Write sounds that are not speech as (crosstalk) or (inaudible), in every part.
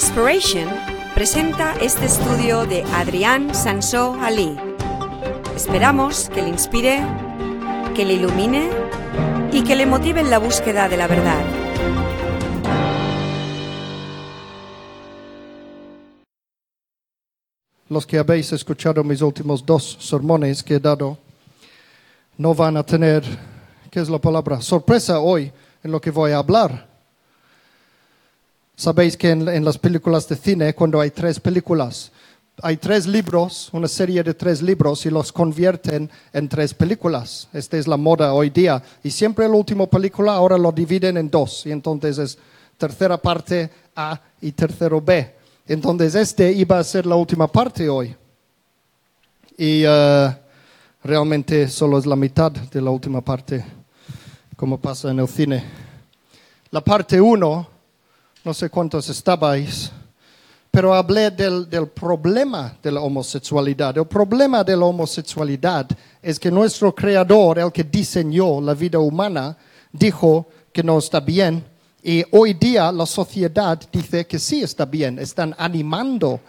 Inspiration presenta este estudio de Adrián Sansó Ali. Esperamos que le inspire, que le ilumine y que le motive en la búsqueda de la verdad. Los que habéis escuchado mis últimos dos sermones que he dado no van a tener, ¿qué es la palabra? Sorpresa hoy en lo que voy a hablar. Sabéis que en, en las películas de cine, cuando hay tres películas, hay tres libros, una serie de tres libros, y los convierten en tres películas. Esta es la moda hoy día. Y siempre la última película ahora lo dividen en dos. Y entonces es tercera parte A y tercero B. Entonces este iba a ser la última parte hoy. Y eh, realmente solo es la mitad de la última parte, como pasa en el cine. La parte uno, no sé cuántos estabais, pero hablé del, problema de la homosexualidad. El problema de la homosexualidad es que nuestro creador, el que diseñó la vida humana, dijo que no está bien. Y hoy día la sociedad dice que sí está bien. Están animando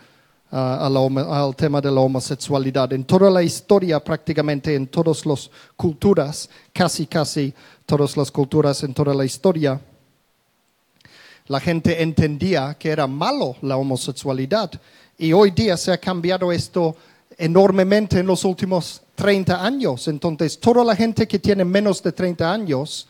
a la, al tema de la homosexualidad. En toda la historia, prácticamente en todas las culturas, casi, casi todas las culturas en toda la historia, la gente entendía que era malo la homosexualidad. Y hoy día se ha cambiado esto enormemente en los últimos 30 años. Entonces, toda la gente que tiene menos de 30 años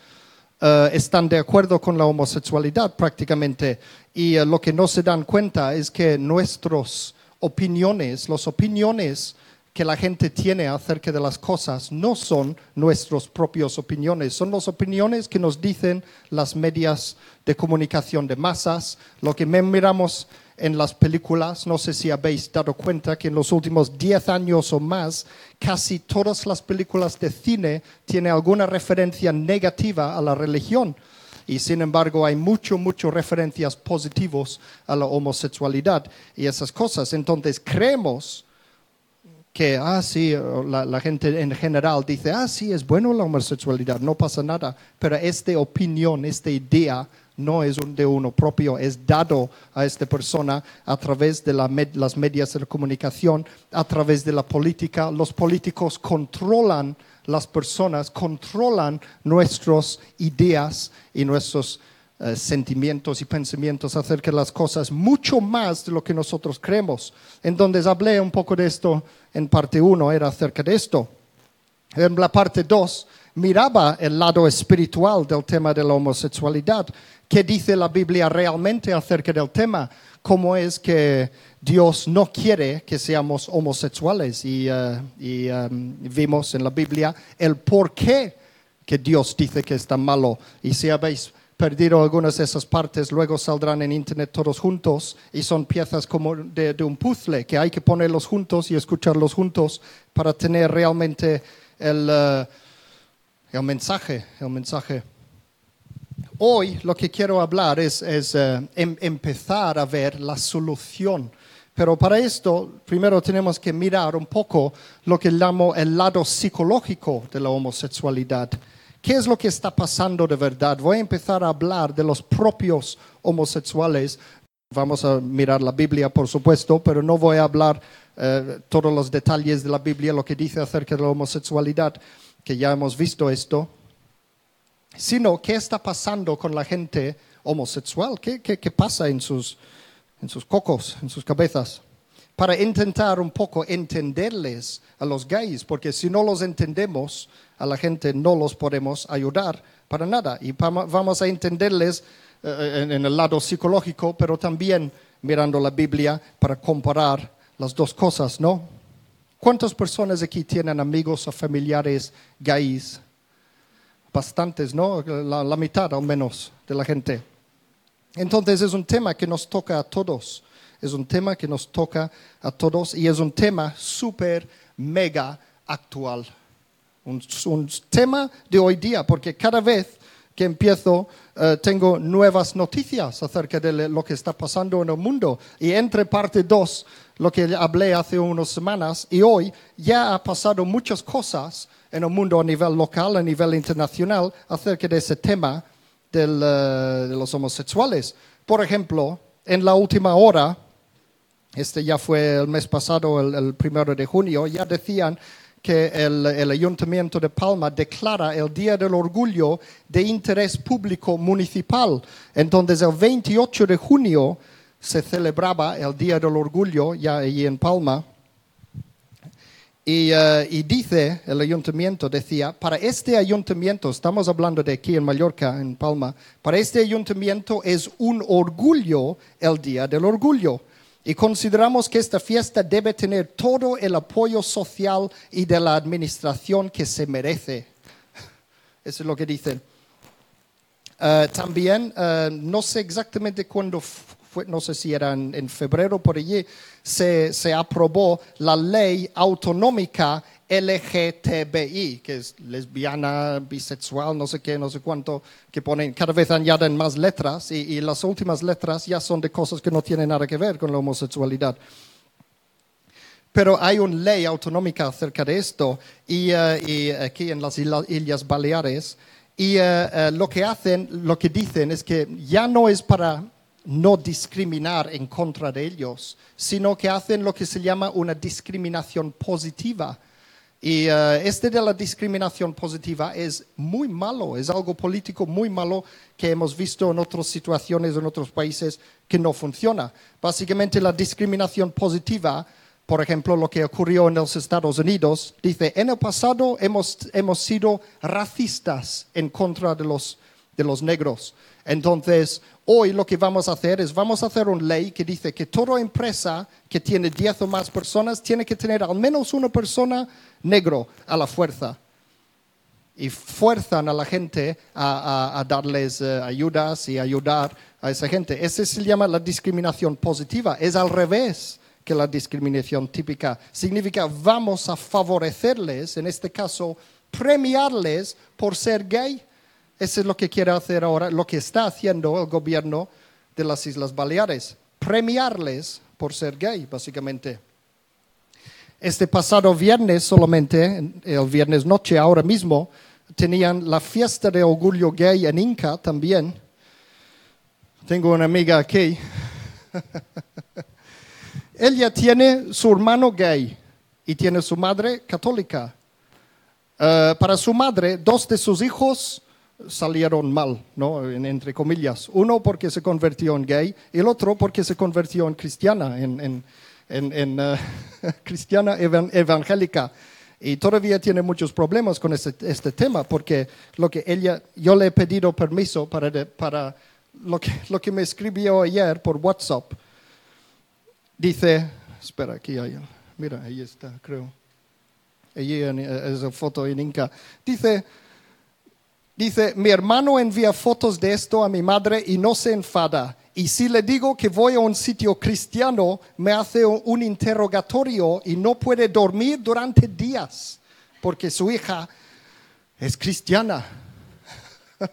uh, están de acuerdo con la homosexualidad prácticamente. Y uh, lo que no se dan cuenta es que nuestras opiniones, las opiniones que la gente tiene acerca de las cosas no son nuestras propias opiniones, son las opiniones que nos dicen las medias de comunicación de masas, lo que miramos en las películas, no sé si habéis dado cuenta que en los últimos 10 años o más, casi todas las películas de cine tienen alguna referencia negativa a la religión. Y sin embargo hay mucho, mucho referencias positivas a la homosexualidad y esas cosas. Entonces creemos que, ah, sí, la, gente en general dice, ah, sí, es bueno la homosexualidad, no pasa nada, pero esta opinión, esta idea no es de uno propio, es dado a esta persona a través de la las medias de comunicación, a través de la política. Los políticos controlan las personas, controlan nuestras ideas y nuestros Uh, sentimientos y pensamientos acerca de las cosas, mucho más de lo que nosotros creemos. Entonces hablé un poco de esto en parte 1, era acerca de esto. En la parte 2 miraba el lado espiritual del tema de la homosexualidad. ¿Qué dice la Biblia realmente acerca del tema? ¿Cómo es que Dios no quiere que seamos homosexuales? Y, uh, y um, vimos en la Biblia el por qué que Dios dice que está malo. Y si habéis perdido algunas de esas partes, luego saldrán en internet todos juntos y son piezas como de, de, un puzzle que hay que ponerlos juntos y escucharlos juntos para tener realmente el, uh, el mensaje, el mensaje. Hoy lo que quiero hablar es, es uh, em, empezar a ver la solución. Pero para esto, primero tenemos que mirar un poco lo que llamo el lado psicológico de la homosexualidad. ¿Qué es lo que está pasando de verdad? Voy a empezar a hablar de los propios homosexuales. Vamos a mirar la Biblia, por supuesto, pero no voy a hablar eh, todos los detalles de la Biblia, lo que dice acerca de la homosexualidad, que ya hemos visto esto, sino qué está pasando con la gente homosexual, qué, qué, qué pasa en sus, en sus cocos, en sus cabezas para intentar un poco entenderles a los gays, porque si no los entendemos, a la gente no los podemos ayudar para nada. Y vamos a entenderles eh, en el lado psicológico, pero también mirando la Biblia para comparar las dos cosas, ¿no? ¿Cuántas personas aquí tienen amigos o familiares gays? Bastantes, ¿no? La, mitad al menos de la gente. Entonces es un tema que nos toca a todos es un tema que nos toca a todos y es un tema súper, mega actual. Un, un, tema de hoy día, porque cada vez que empiezo uh, tengo nuevas noticias acerca de lo que está pasando en el mundo. Y entre parte 2, lo que hablé hace unas semanas, y hoy ya ha pasado muchas cosas en el mundo a nivel local, a nivel internacional, acerca de ese tema del, uh, de los homosexuales. Por ejemplo, en la última hora, este ya fue el mes pasado, el, el primero de junio, ya decían que el, el, Ayuntamiento de Palma declara el Día del Orgullo de interés público municipal. Entonces, el 28 de junio se celebraba el Día del Orgullo ya allí en Palma. Y, uh, y, dice el ayuntamiento, decía, para este ayuntamiento, estamos hablando de aquí en Mallorca, en Palma, para este ayuntamiento es un orgullo el Día del Orgullo. Y consideramos que esta fiesta debe tener todo el apoyo social y de la administración que se merece. (laughs) Eso es lo que dicen. Uh, también, uh, no sé exactamente cuándo fue, no sé si era en, en febrero por allí, se, se, aprobó la ley autonómica LGTBI, que es lesbiana, bisexual, no sé qué, no sé cuánto, que ponen, cada vez añaden más letras y, las últimas letras ya son de cosas que no tienen nada que ver con la homosexualidad. Pero hay una ley autonómica acerca de esto y, y aquí en las Islas Baleares y uh, uh, lo que hacen, lo que dicen es que ya no es para no discriminar en contra de ellos, sino que hacen lo que se llama una discriminación positiva. Y uh, este de la discriminación positiva es muy malo, es algo político muy malo que hemos visto en otras situaciones, en otros países, que no funciona. Básicamente la discriminación positiva, por ejemplo, lo que ocurrió en los Estados Unidos, dice, en el pasado hemos, hemos sido racistas en contra de los, de los negros. Entonces, hoy lo que vamos a hacer es, vamos a hacer una ley que dice que toda empresa que tiene 10 o más personas tiene que tener al menos una persona negro a la fuerza. Y fuerzan a la gente a, darles uh, ayudas y ayudar a esa gente. Ese se llama la discriminación positiva. Es al revés que la discriminación típica. Significa vamos a favorecerles, en este caso, premiarles por ser gay eso es lo que quiere hacer ahora, lo que está haciendo el gobierno de las Islas Baleares, premiarles por ser gay, básicamente. Este pasado viernes solamente, el viernes noche, ahora mismo, tenían la fiesta de orgullo gay en Inca también. Tengo una amiga aquí. (laughs) Ella tiene su hermano gay y tiene su madre católica. Uh, para su madre, dos de sus hijos salieron mal, ¿no? entre comillas. Uno porque se convirtió en gay y el otro porque se convirtió en cristiana, en, uh, (laughs) cristiana evangélica. Y todavía tiene muchos problemas con este, este, tema porque lo que ella, yo le he pedido permiso para, para lo, que, lo que me escribió ayer por WhatsApp. Dice, espera, aquí hay, mira, ahí está, creo. Allí es la foto en Inca. Dice, Dice, mi hermano envía fotos de esto a mi madre y no se enfada. Y si le digo que voy a un sitio cristiano, me hace un interrogatorio y no puede dormir durante días porque su hija es cristiana. (laughs)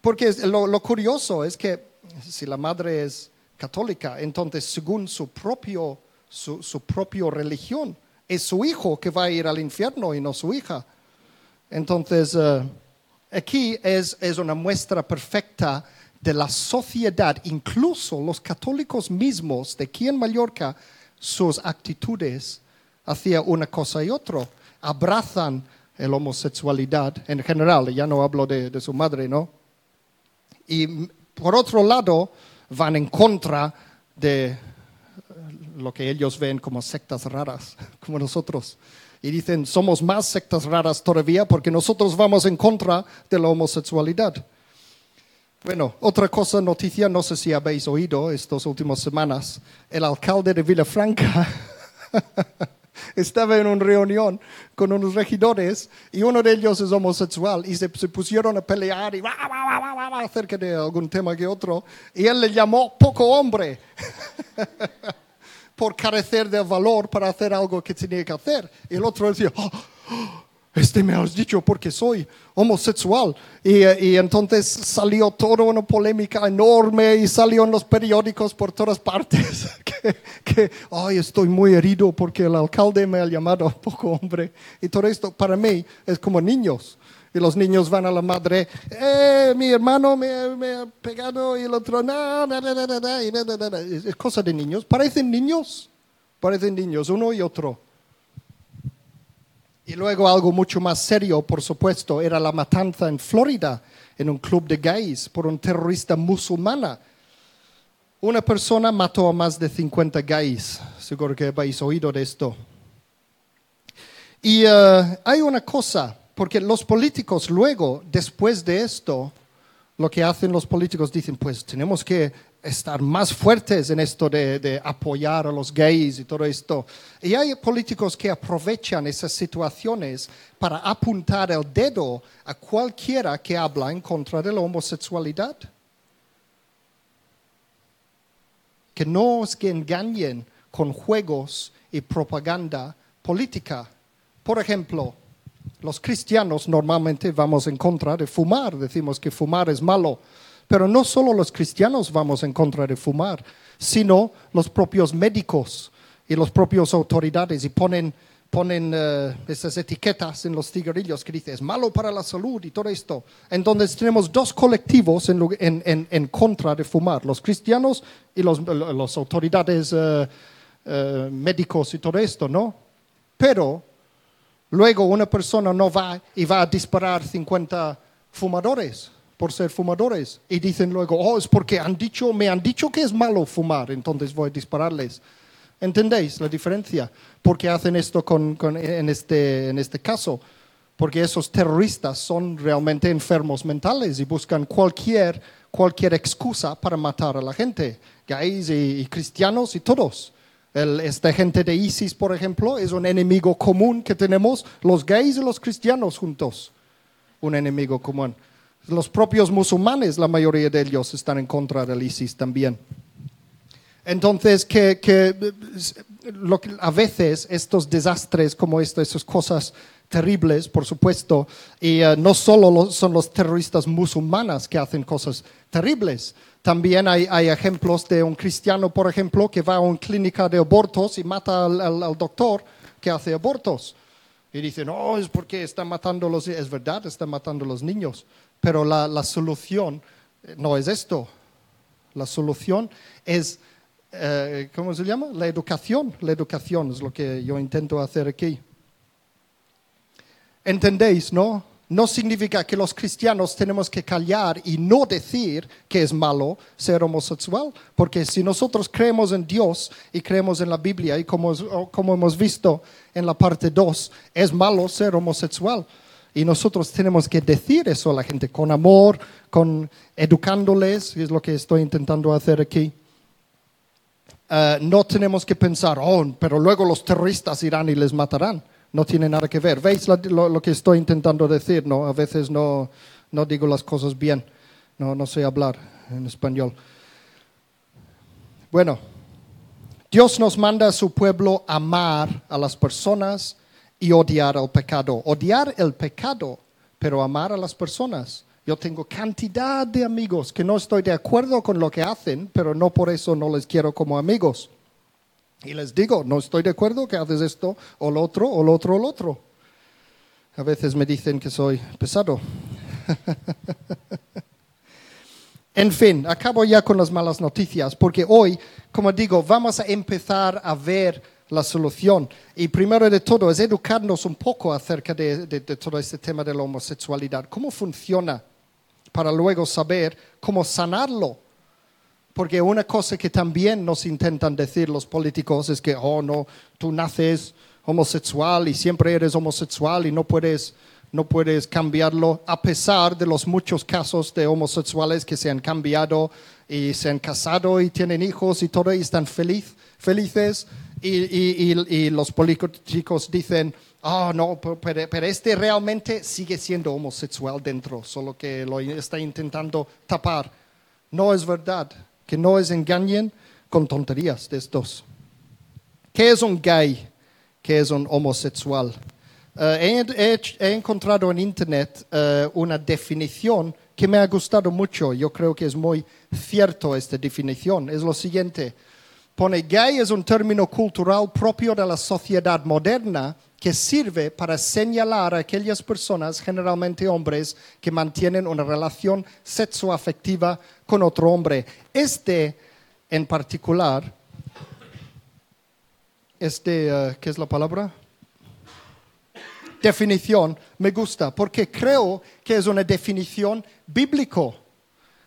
porque lo, curioso es que si la madre es católica, entonces según su propio, su, su propia religión, es su hijo que va a ir al infierno y no su hija. Entonces, uh, aquí es, es, una muestra perfecta de la sociedad, incluso los católicos mismos de aquí en Mallorca, sus actitudes hacia una cosa y otra. Abrazan la homosexualidad en general, ya no hablo de, de su madre, ¿no? Y por otro lado, van en contra de lo que ellos ven como sectas raras, (laughs) como nosotros y dicen, somos más sectas raras todavía porque nosotros vamos en contra de la homosexualidad. Bueno, otra cosa, noticia, no sé si habéis oído estas últimas semanas, el alcalde de Villafranca (laughs) estaba en una reunión con unos regidores y uno de ellos es homosexual y se, pusieron a pelear y acerca de algún tema que otro y él le llamó poco hombre. (laughs) por carecer de valor para hacer algo que tenía que hacer. Y el otro decía, oh, este me has dicho porque soy homosexual. Y, y, entonces salió toda una polémica enorme y salió en los periódicos por todas partes (laughs) que, que ay, estoy muy herido porque el alcalde me ha llamado poco hombre. Y todo esto para mí es como niños. Y los niños van a la madre, eh, mi hermano me, me ha pegado y el otro, no, no, no, es cosa de niños. Parecen niños, parecen niños, uno y otro. Y luego algo mucho más serio, por supuesto, era la matanza en Florida, en un club de gays, por un terrorista musulmana. Una persona mató a más de 50 gays. Seguro que habéis oído de esto. Y eh, hay una cosa, porque los políticos luego, después de esto, lo que hacen los políticos dicen, pues tenemos que estar más fuertes en esto de, de apoyar a los gays y todo esto. Y hay políticos que aprovechan esas situaciones para apuntar el dedo a cualquiera que habla en contra de la homosexualidad. Que no os engañen con juegos y propaganda política. Por ejemplo, los cristianos normalmente vamos en contra de fumar, decimos que fumar es malo, pero no solo los cristianos vamos en contra de fumar, sino los propios médicos y las propias autoridades y ponen, ponen eh, esas etiquetas en los cigarrillos que dice es malo para la salud y todo esto. Entonces tenemos dos colectivos en, contra de fumar, los cristianos y los, las autoridades eh, eh, médicos y todo esto, ¿no? Pero Luego una persona no va y va a disparar 50 fumadores por ser fumadores. Y dicen luego, oh, es porque han dicho, me han dicho que es malo fumar, entonces voy a dispararles. ¿Entendéis la diferencia? ¿Por qué hacen esto con- con- en, este, en este caso? Porque esos terroristas son realmente enfermos mentales y buscan cualquier, cualquier excusa para matar a la gente, gays y, y cristianos y todos. El- esta gente de ISIS, por ejemplo, es un enemigo común que tenemos los gays y los cristianos juntos. Un enemigo común. Los propios musulmanes, la mayoría de ellos, están en contra del ISIS también. Entonces, que, que, a veces estos desastres como esto, esas cosas terribles, por supuesto, y eh, no solo son los terroristas musulmanas que hacen cosas terribles, también hay, hay ejemplos de un cristiano, por ejemplo, que va a una clínica de abortos y mata al, doctor que hace abortos. Y dicen, no, es porque está matando los Es verdad, está matando los niños. Pero la, la solución eh, no es esto. La solución es, eh, ¿cómo se llama? La educación. La educación es lo que yo intento hacer aquí. ¿Entendéis, no? No significa que los cristianos tenemos que callar y no decir que es malo ser homosexual, porque si nosotros creemos en Dios y creemos en la Biblia y como, como hemos visto en la parte 2, es malo ser homosexual. Y nosotros tenemos que decir eso a la gente con amor, con educándoles, es lo que estoy intentando hacer aquí. Eh, no tenemos que pensar, oh, pero luego los terroristas irán y les matarán. No tiene nada que ver. ¿Veis lo, lo que estoy intentando decir? No, a veces no, no digo las cosas bien. No, no sé hablar en español. Bueno, Dios nos manda a su pueblo amar a las personas y odiar al pecado. Odiar el pecado, pero amar a las personas. Yo tengo cantidad de amigos que no estoy de acuerdo con lo que hacen, pero no por eso no les quiero como amigos. Y les digo, no estoy de acuerdo que haces esto o lo otro o lo otro o lo otro. A veces me dicen que soy pesado. (laughs) En fin, acabo ya con las malas noticias, porque hoy, como digo, vamos a empezar a ver la solución. Y primero de todo es educarnos un poco acerca de, de- de todo este tema de la homosexualidad. ¿Cómo funciona? Para luego saber cómo sanarlo. Porque una cosa que también nos intentan decir los políticos es que, oh, no, tú naces homosexual y siempre eres homosexual y no puedes, no puedes cambiarlo, a pesar de los muchos casos de homosexuales que se han cambiado y se han casado y tienen hijos y todo y están feliz, felices. Y, y- y- y los políticos dicen, oh, no, pero, pero este realmente sigue siendo homosexual dentro, solo que lo está intentando tapar. No es verdad, que no es engañen con tonterías de estos. ¿Qué es un gay? ¿Qué es un homosexual? Eh, he, he- he encontrado en internet eh, una definición que me ha gustado mucho. Yo creo que es muy cierto esta definición. Es lo siguiente. Pone gay es un término cultural propio de la sociedad moderna que sirve para señalar a aquellas personas, generalmente hombres, que mantienen una relación sexoafectiva con otro hombre. Este en particular, este, eh, ¿qué es la palabra? Definición, me gusta, porque creo que es una definición bíblico.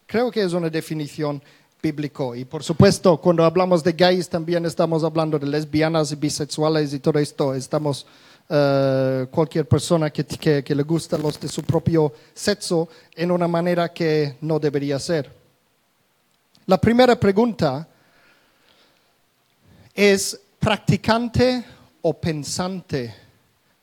Creo que es una definición bíblico. Y por supuesto, cuando hablamos de gays, también estamos hablando de lesbianas y bisexuales y todo esto. Estamos, eh, cualquier persona que, que, le gusta los de su propio sexo en una manera que no debería ser. La primera pregunta es practicante o pensante.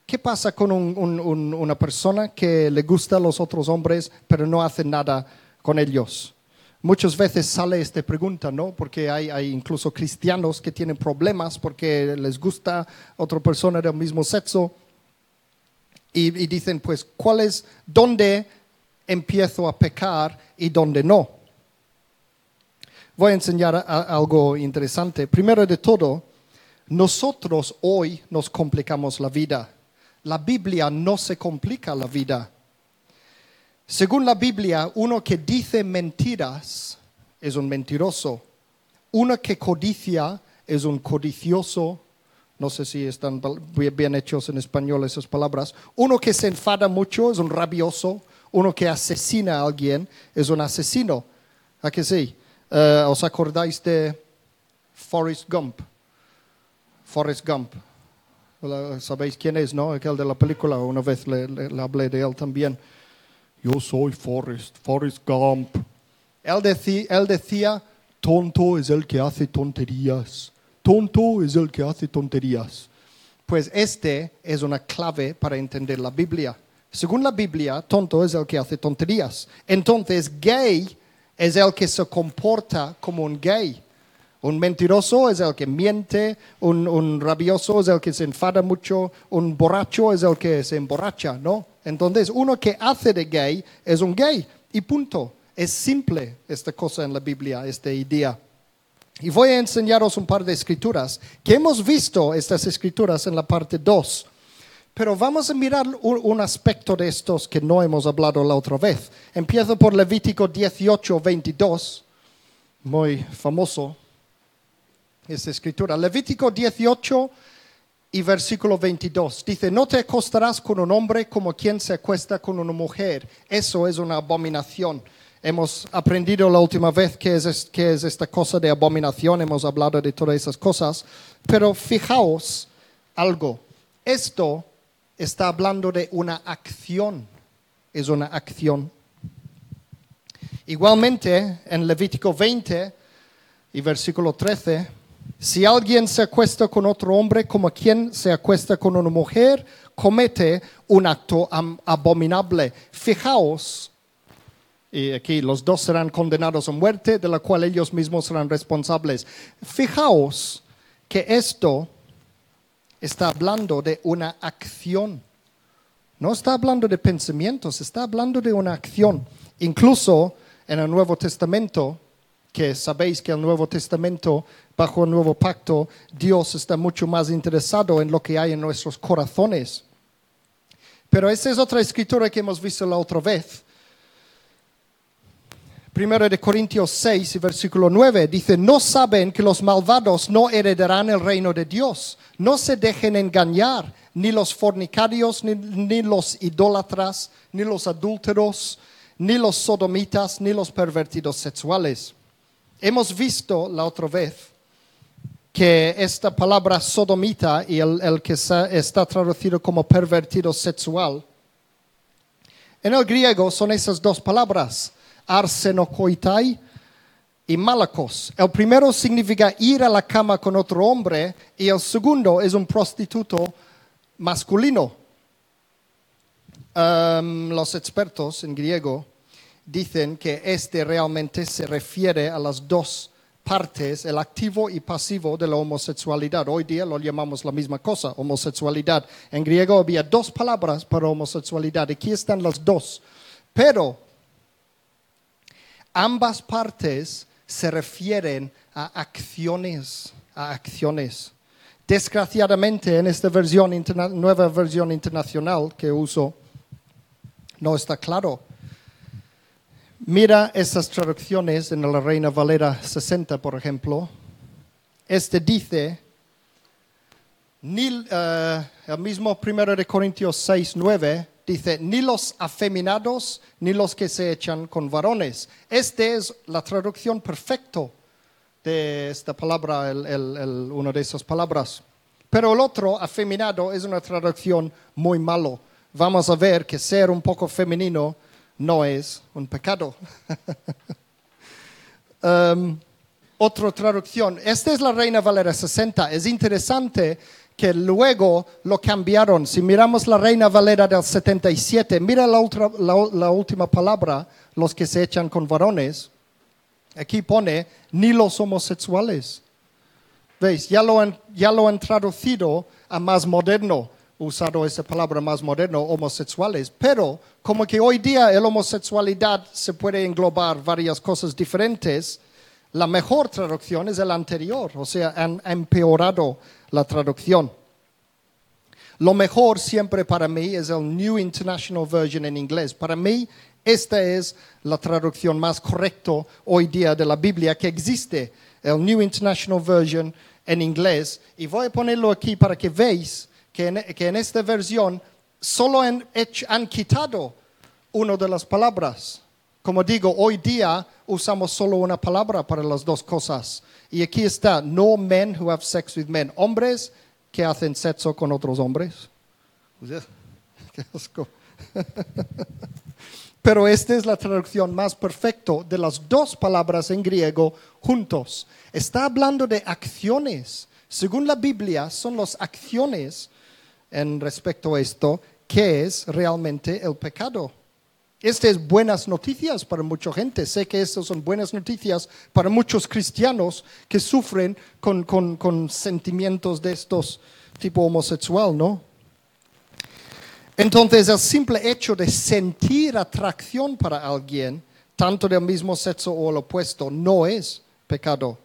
¿Qué pasa con un- un- una persona que le gusta a los otros hombres pero no hace nada con ellos? Muchas veces sale esta pregunta, ¿no? Porque hay, incluso cristianos que tienen problemas porque les gusta otra persona del mismo sexo y, dicen, pues, ¿cuál es, dónde empiezo a pecar y dónde no? Voy a enseñar algo interesante. Primero de todo, nosotros hoy nos complicamos la vida. La Biblia no se complica la vida. Según la Biblia, uno que dice mentiras es un mentiroso. Uno que codicia es un codicioso. No sé si están bien hechos en español esas palabras. Uno que se enfada mucho es un rabioso. Uno que asesina a alguien es un asesino. ¿A que sí? Eh, ¿Os acordáis de Forrest Gump? Forrest Gump. Sabéis quién es, ¿no? Aquel de la película. Una vez le- le hablé de él también. Yo soy Forrest, Forrest Gump. Él, decí- él decía, tonto es el que hace tonterías. Tonto es el que hace tonterías. Pues este es una clave para entender la Biblia. Según la Biblia, tonto es el que hace tonterías. Entonces, gay es el que se comporta como un gay. Un mentiroso es el que miente, un, un rabioso es el que se enfada mucho, un borracho es el que se emborracha, ¿no? Entonces, uno que hace de gay es un gay y punto. Es simple esta cosa en la Biblia, esta idea. Y voy a enseñaros un par de escrituras que hemos visto estas escrituras en la parte 2. Pero vamos a mirar un, aspecto de estos que no hemos hablado la otra vez. Empiezo por Levítico 18, 22, muy famoso esta escritura. Levítico 18 y versículo 22 dice, no te acostarás con un hombre como quien se acuesta con una mujer. Eso es una abominación. Hemos aprendido la última vez qué es, qué es esta cosa de abominación, hemos hablado de todas esas cosas, pero fijaos algo, esto está hablando de una acción, es una acción. Igualmente, en Levítico 20 y versículo 13, si alguien se acuesta con otro hombre como quien se acuesta con una mujer, comete un acto abominable. Fijaos, y aquí los dos serán condenados a muerte, de la cual ellos mismos serán responsables. Fijaos que esto está hablando de una acción. No está hablando de pensamientos, está hablando de una acción. Incluso en el Nuevo Testamento, que sabéis que el Nuevo Testamento, bajo el Nuevo Pacto, Dios está mucho más interesado en lo que hay en nuestros corazones. Pero esa es otra escritura que hemos visto la otra vez. Primero de Corintios 6, y versículo 9, dice, no saben que los malvados no heredarán el reino de Dios. No se dejen engañar, ni los fornicarios, ni, ni los idólatras, ni los adúlteros, ni los sodomitas, ni los pervertidos sexuales. Hemos visto la otra vez que esta palabra sodomita y el, el que está traducido como pervertido sexual, en el griego son esas dos palabras, arsenokoitai y malakos. El primero significa ir a la cama con otro hombre y el segundo es un prostituto masculino. Um, los expertos en griego dicen que este realmente se refiere a las dos partes, el activo y pasivo de la homosexualidad. Hoy día lo llamamos la misma cosa, homosexualidad. En griego había dos palabras para homosexualidad, aquí están las dos. Pero ambas partes se refieren a acciones, a acciones. Desgraciadamente, en esta versión nueva versión internacional que uso, no está claro. Mira estas traducciones en la Reina Valera 60, por ejemplo. Este dice, ni, eh, el mismo 1 de Corintios 6, 9, dice, ni los afeminados ni los que se echan con varones. Esta es la traducción perfecta de esta palabra, el- el- una de esas palabras. Pero el otro, afeminado, es una traducción muy malo. Vamos a ver que ser un poco femenino no es un pecado. (laughs) Um, otra traducción. Esta es la Reina Valera 60. Es interesante que luego lo cambiaron. Si miramos la Reina Valera del 77, mira la, última palabra, los que se echan con varones. Aquí pone, ni los homosexuales. ¿Veis? Ya lo han traducido a más moderno, usado esa palabra más moderno, homosexuales. Pero como que hoy día la homosexualidad se puede englobar varias cosas diferentes, la mejor traducción es el anterior, o sea, han empeorado la traducción. Lo mejor siempre para mí es el New International Version en inglés. Para mí, esta es la traducción más correcta hoy día de la Biblia que existe, el New International Version en inglés. Y voy a ponerlo aquí para que veáis que en, que en esta versión solo han, hecho- han quitado una de las palabras. Como digo, hoy día usamos solo una palabra para las dos cosas. Y aquí está, no men who have sex with men. Hombres que hacen sexo con otros hombres. (laughs) Qué asco. Pero esta es la traducción más perfecta de las dos palabras en griego juntos. Está hablando de acciones. Según la Biblia, son las acciones en respecto a esto que es realmente el pecado. Estas es buenas noticias para mucha gente. Sé que estas son buenas noticias para muchos cristianos que sufren con, con- con sentimientos de estos tipo homosexual, ¿no? Entonces, el simple hecho de sentir atracción para alguien, tanto del mismo sexo o el opuesto, no es pecado.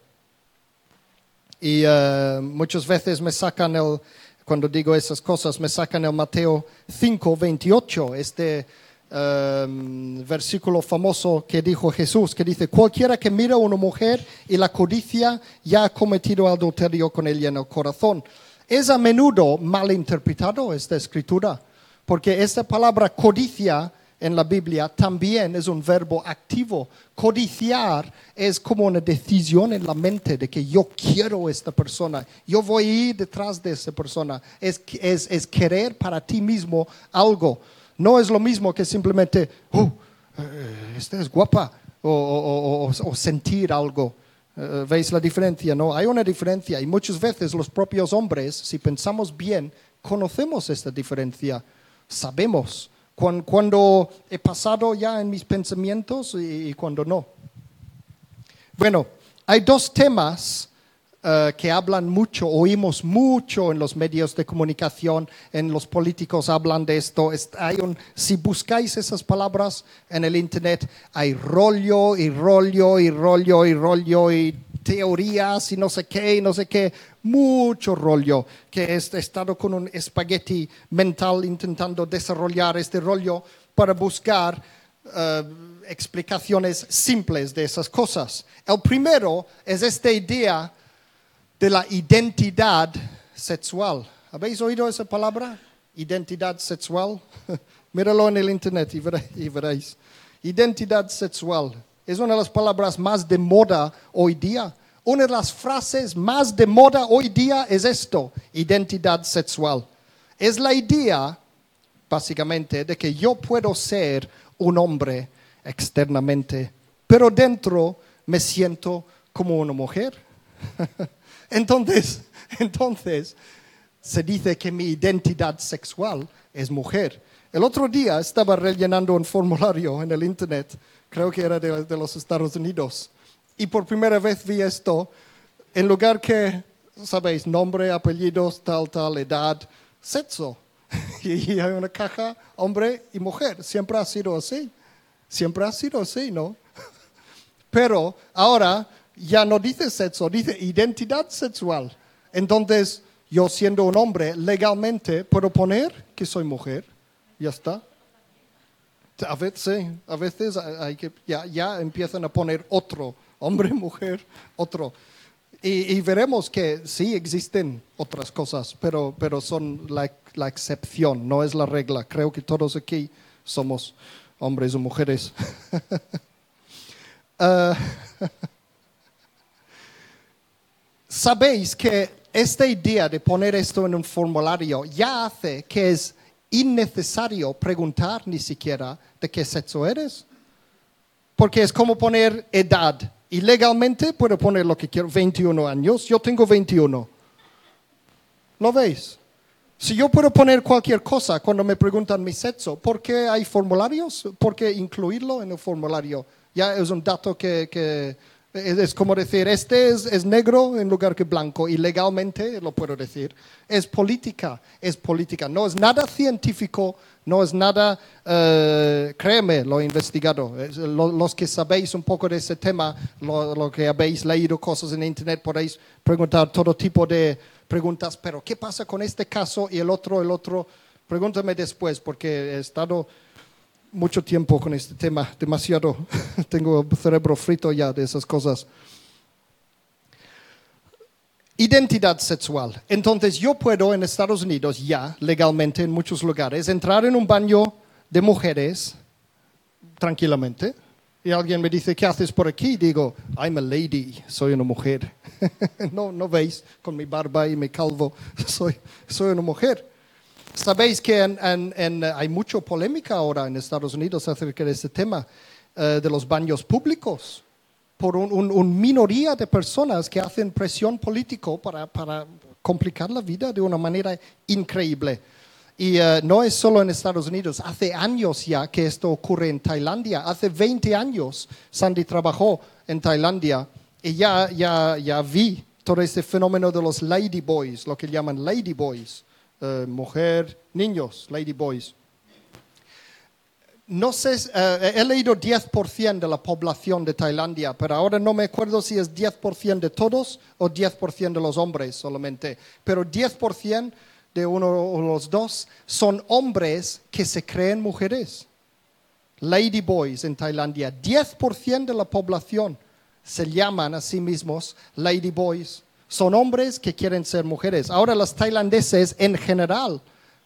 Y eh, muchas veces me sacan el, cuando digo esas cosas, me sacan el Mateo 5, 28, este eh, versículo famoso que dijo Jesús, que dice, cualquiera que mira a una mujer y la codicia ya ha cometido adulterio con ella en el corazón. Es a menudo mal interpretado esta escritura, porque esta palabra codicia en la Biblia también es un verbo activo. Codiciar es como una decisión en la mente de que yo quiero a esta persona, yo voy a ir detrás de esa persona. Es, es, es querer para ti mismo algo. No es lo mismo que simplemente, oh, eh, esta es guapa, o, o- o- o- sentir algo. Eh, ¿Veis la diferencia? No, hay una diferencia y muchas veces los propios hombres, si pensamos bien, conocemos esta diferencia, sabemos cuando he pasado ya en mis pensamientos y, cuando no. Bueno, hay dos temas eh, que hablan mucho, oímos mucho en los medios de comunicación, en los políticos hablan de esto. Es- hay un- si buscáis esas palabras en el Internet, hay rollo y rollo y rollo y rollo y teorías y no sé qué y no sé qué. Mucho rollo que he estado con un espagueti mental intentando desarrollar este rollo para buscar eh, explicaciones simples de esas cosas. El primero es esta idea de la identidad sexual. ¿Habéis oído esa palabra? Identidad sexual. (laughs) Míralo en el internet y veréis. Identidad sexual. Es una de las palabras más de moda hoy día. Una de las frases más de moda hoy día es esto, identidad sexual. Es la idea, básicamente, de que yo puedo ser un hombre externamente, pero dentro me siento como una mujer. (laughs) entonces, entonces, se dice que mi identidad sexual es mujer. El otro día estaba rellenando un formulario en el internet, creo que era de, de los Estados Unidos, y por primera vez vi esto, en lugar que, sabéis, nombre, apellidos, tal, tal, edad, sexo. (laughs) Y hay una caja, hombre y mujer. Siempre ha sido así. Siempre ha sido así, ¿no? (laughs) Pero ahora ya no dice sexo, dice identidad sexual. Entonces, yo siendo un hombre, legalmente puedo poner que soy mujer. Ya está. A veces, a veces hay que, ya, ya empiezan a poner otro, hombre, (laughs) mujer, otro. Y, veremos que sí existen otras cosas, pero, pero son la, la excepción, no es la regla. Creo que todos aquí somos hombres o mujeres. (laughs) Ah, (laughs) Sabéis que esta idea de poner esto en un formulario ya hace que es innecesario preguntar ni siquiera de qué sexo eres. Porque es como poner edad. Y legalmente puedo poner lo que quiero, 21 años. Yo tengo 21. ¿Lo veis? Si yo puedo poner cualquier cosa cuando me preguntan mi sexo, ¿por qué hay formularios? ¿Por qué incluirlo en el formulario? Ya es un dato que, que es, como decir, este es, es negro en lugar que blanco, y legalmente lo puedo decir. Es política, es política. No es nada científico, no es nada, eh, créeme, lo he investigado. Es- lo- los que sabéis un poco de ese tema, lo, lo que habéis leído cosas en internet, podéis preguntar todo tipo de preguntas, pero ¿qué pasa con este caso y el otro, el otro? Pregúntame después, porque he estado mucho tiempo con este tema, demasiado. (laughs) Tengo cerebro frito ya de esas cosas. Identidad sexual. Entonces yo puedo en Estados Unidos ya, legalmente en muchos lugares, entrar en un baño de mujeres tranquilamente. Y alguien me dice, ¿qué haces por aquí? Digo, I'm a lady, soy una mujer. (laughs) no, no veis, con mi barba y mi calvo, (laughs) soy, soy una mujer. Sabéis que en- en- en, eh, hay mucha polémica ahora en Estados Unidos acerca de este tema eh, de los baños públicos por una un, un minoría de personas que hacen presión político para, para complicar la vida de una manera increíble. Y eh, no es solo en Estados Unidos, hace años ya que esto ocurre en Tailandia. Hace 20 años Sandy trabajó en Tailandia y ya, ya, ya vi todo este fenómeno de los ladyboys, lo que llaman ladyboys, eh, mujer, niños, ladyboys. No sé, eh, he leído 10% de la población de Tailandia, pero ahora no me acuerdo si es 10% de todos o 10% de los hombres solamente. Pero 10% de uno o los dos son hombres que se creen mujeres. Ladyboys en Tailandia. 10% de la población se llaman a sí mismos ladyboys. Son hombres que quieren ser mujeres. Ahora los tailandeses en general,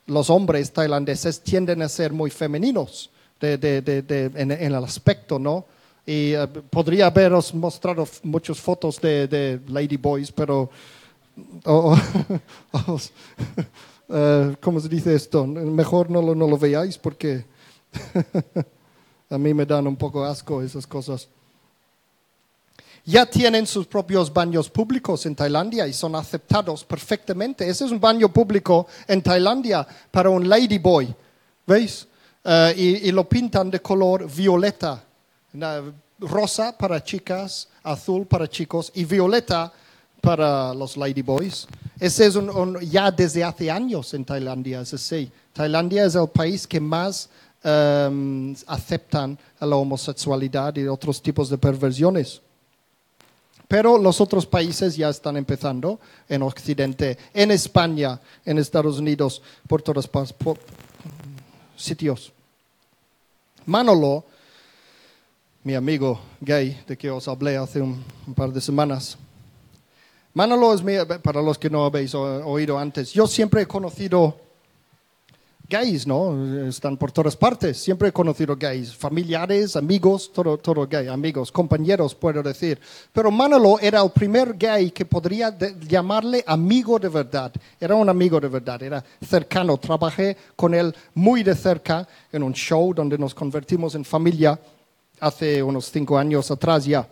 los hombres tailandeses tienden a ser muy femeninos de- de- de- en, en el aspecto, ¿no? Y eh, podría haberos mostrado muchas fotos de, ladyboys, pero... o- o- os- eh, ¿Cómo se dice esto? Mejor no lo, no lo veáis porque... (laughs) A mí me dan un poco asco esas cosas. Ya tienen sus propios baños públicos en Tailandia y son aceptados perfectamente. Ese es un baño público en Tailandia para un ladyboy, ¿veis? Eh, y, lo pintan de color violeta, rosa para chicas, azul para chicos y violeta para los ladyboys. Ese es un, ya desde hace años en Tailandia, es así. Tailandia es el país que más em, aceptan la homosexualidad y otros tipos de perversiones. Pero los otros países ya están empezando en Occidente, en España, en Estados Unidos, por todos por- sitios. Manolo, mi amigo gay de que os hablé hace un, un par de semanas, Manolo es mi, para los que no habéis oído antes, yo siempre he conocido gays, ¿no? Están por todas partes. Siempre he conocido gays, familiares, amigos, todo, todo gay, amigos, compañeros, puedo decir. Pero Manolo era el primer gay que podría llamarle amigo de verdad. Era un amigo de verdad, era cercano. Trabajé con él muy de cerca en un show donde nos convertimos en familia hace unos cinco años atrás ya.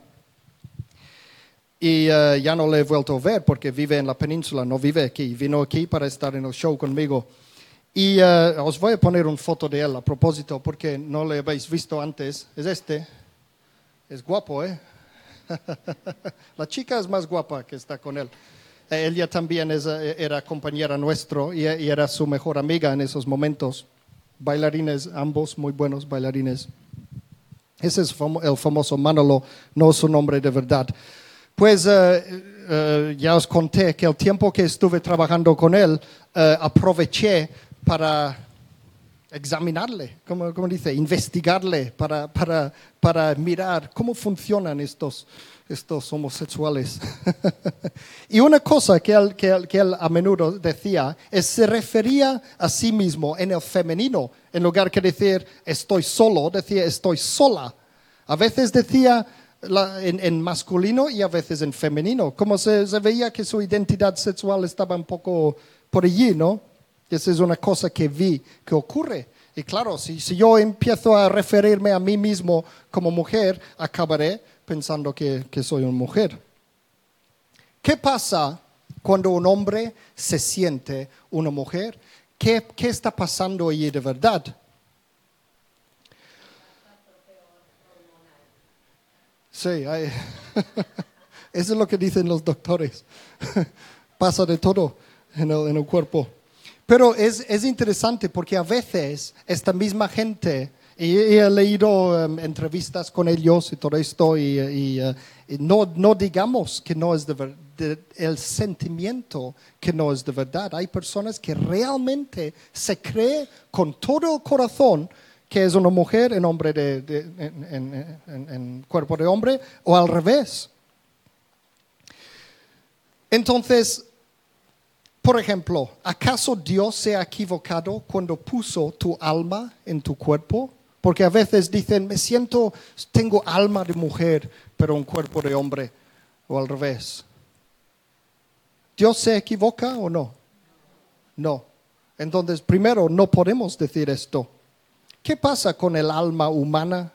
Y eh, ya no le he vuelto a ver porque vive en la península, no vive aquí. Vino aquí para estar en el show conmigo. Y eh, os voy a poner una foto de él a propósito porque no le habéis visto antes. Es este. Es guapo, ¿eh? (laughs) la chica es más guapa que está con él. Eh, ella también es, eh, era compañera nuestro y, y era su mejor amiga en esos momentos. Bailarines, ambos muy buenos bailarines. Ese es el famoso Manolo, no su nombre de verdad. Pues ya os conté que el tiempo que estuve trabajando con él, aproveché para examinarle, como, como dice, investigarle, para, para, para mirar cómo funcionan estos, estos homosexuales. (laughs) y una cosa que él, que, él, que él a menudo decía es se refería a sí mismo en el femenino, en lugar que decir estoy solo, decía estoy sola. A veces decía en, en masculino y a veces en femenino, como se, se veía que su identidad sexual estaba un poco por allí, ¿no? Esa es una cosa que vi que ocurre. Y claro, si, yo empiezo a referirme a mí mismo como mujer, acabaré pensando que, soy una mujer. ¿Qué pasa cuando un hombre se siente una mujer? ¿Qué, está pasando allí de verdad? Sí, (laughs) eso es lo que dicen los doctores. (laughs) Pasa de todo en el cuerpo. Pero es, es interesante porque a veces esta misma gente, y, he leído em, entrevistas con ellos y todo esto, y, y no, no digamos que no es de ver- de- el sentimiento que no es de verdad. Hay personas que realmente se cree con todo el corazón que es una mujer en hombre de, en- en cuerpo de hombre o al revés. Entonces, por ejemplo, ¿acaso Dios se ha equivocado cuando puso tu alma en tu cuerpo? Porque a veces dicen, me siento, tengo alma de mujer, pero un cuerpo de hombre, o al revés. ¿Dios se equivoca o no? No. Entonces, primero, no podemos decir esto. ¿Qué pasa con el alma humana?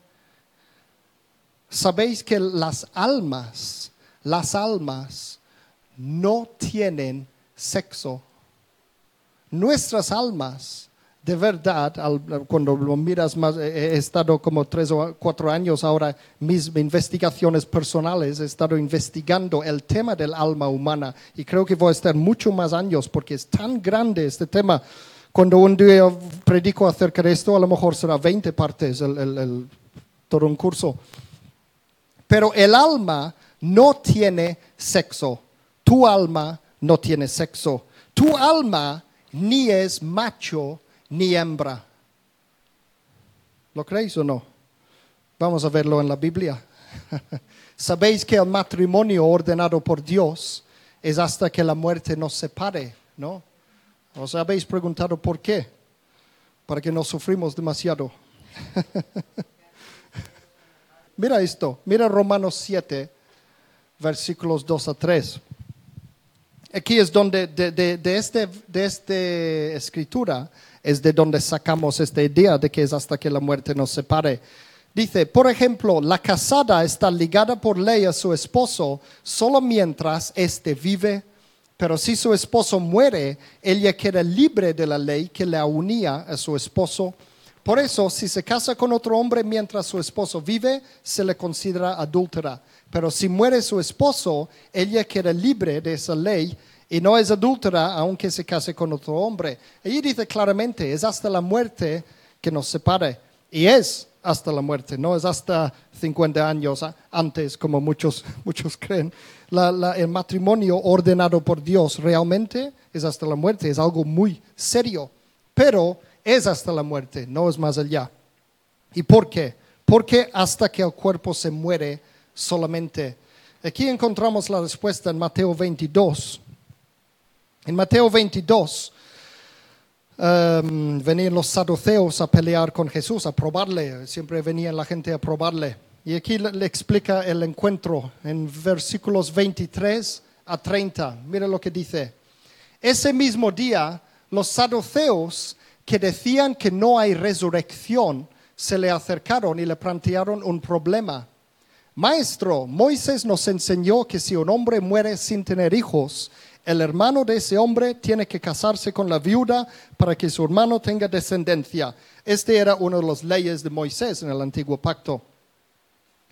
Sabéis que las almas, las almas no tienen sexo. Nuestras almas, de verdad, cuando lo miras más, he he estado como tres o cuatro años ahora, mis investigaciones personales, he estado investigando el tema del alma humana y creo que voy a estar mucho más años porque es tan grande este tema. Cuando un día predico acerca de esto, a lo mejor será 20 partes el- todo un curso. Pero el alma no tiene sexo. Tu alma no tiene sexo. Tu alma ni es macho ni hembra. ¿Lo creéis o no? Vamos a verlo en la Biblia. (laughs) Sabéis que el matrimonio ordenado por Dios es hasta que la muerte nos separe, ¿no? ¿Os habéis preguntado por qué? Para que no sufrimos demasiado. (laughs) Mira esto, mira Romanos 7, versículos 2 a 3. Aquí es donde, de, de, de este, esta escritura, es de donde sacamos esta idea de que es hasta que la muerte nos separe. Dice, por ejemplo, la casada está ligada por ley a su esposo solo mientras éste vive, pero si su esposo muere, ella queda libre de la ley que la unía a su esposo. Por eso, si se casa con otro hombre mientras su esposo vive, se le considera adúltera. Pero si muere su esposo, ella queda libre de esa ley y no es adúltera aunque se case con otro hombre. Ella dice claramente, es hasta la muerte que nos separe. Y es hasta la muerte, no es hasta 50 años antes, como muchos, (laughs) muchos creen. El matrimonio ordenado por Dios realmente es hasta la muerte, es algo muy serio. Pero es hasta la muerte, no es más allá. ¿Y por qué? Porque hasta que el cuerpo se muere solamente. Aquí encontramos la respuesta en Mateo 22. En Mateo 22 um, venían los saduceos a pelear con Jesús, a probarle. Siempre venía la gente a probarle. Y aquí le explica el encuentro en versículos 23 a 30. Mira lo que dice. Ese mismo día, los saduceos que decían que no hay resurrección se le acercaron y le plantearon un problema. Maestro, Moisés nos enseñó que si un hombre muere sin tener hijos, el hermano de ese hombre tiene que casarse con la viuda para que su hermano tenga descendencia. Este era una de las leyes de Moisés en el antiguo pacto.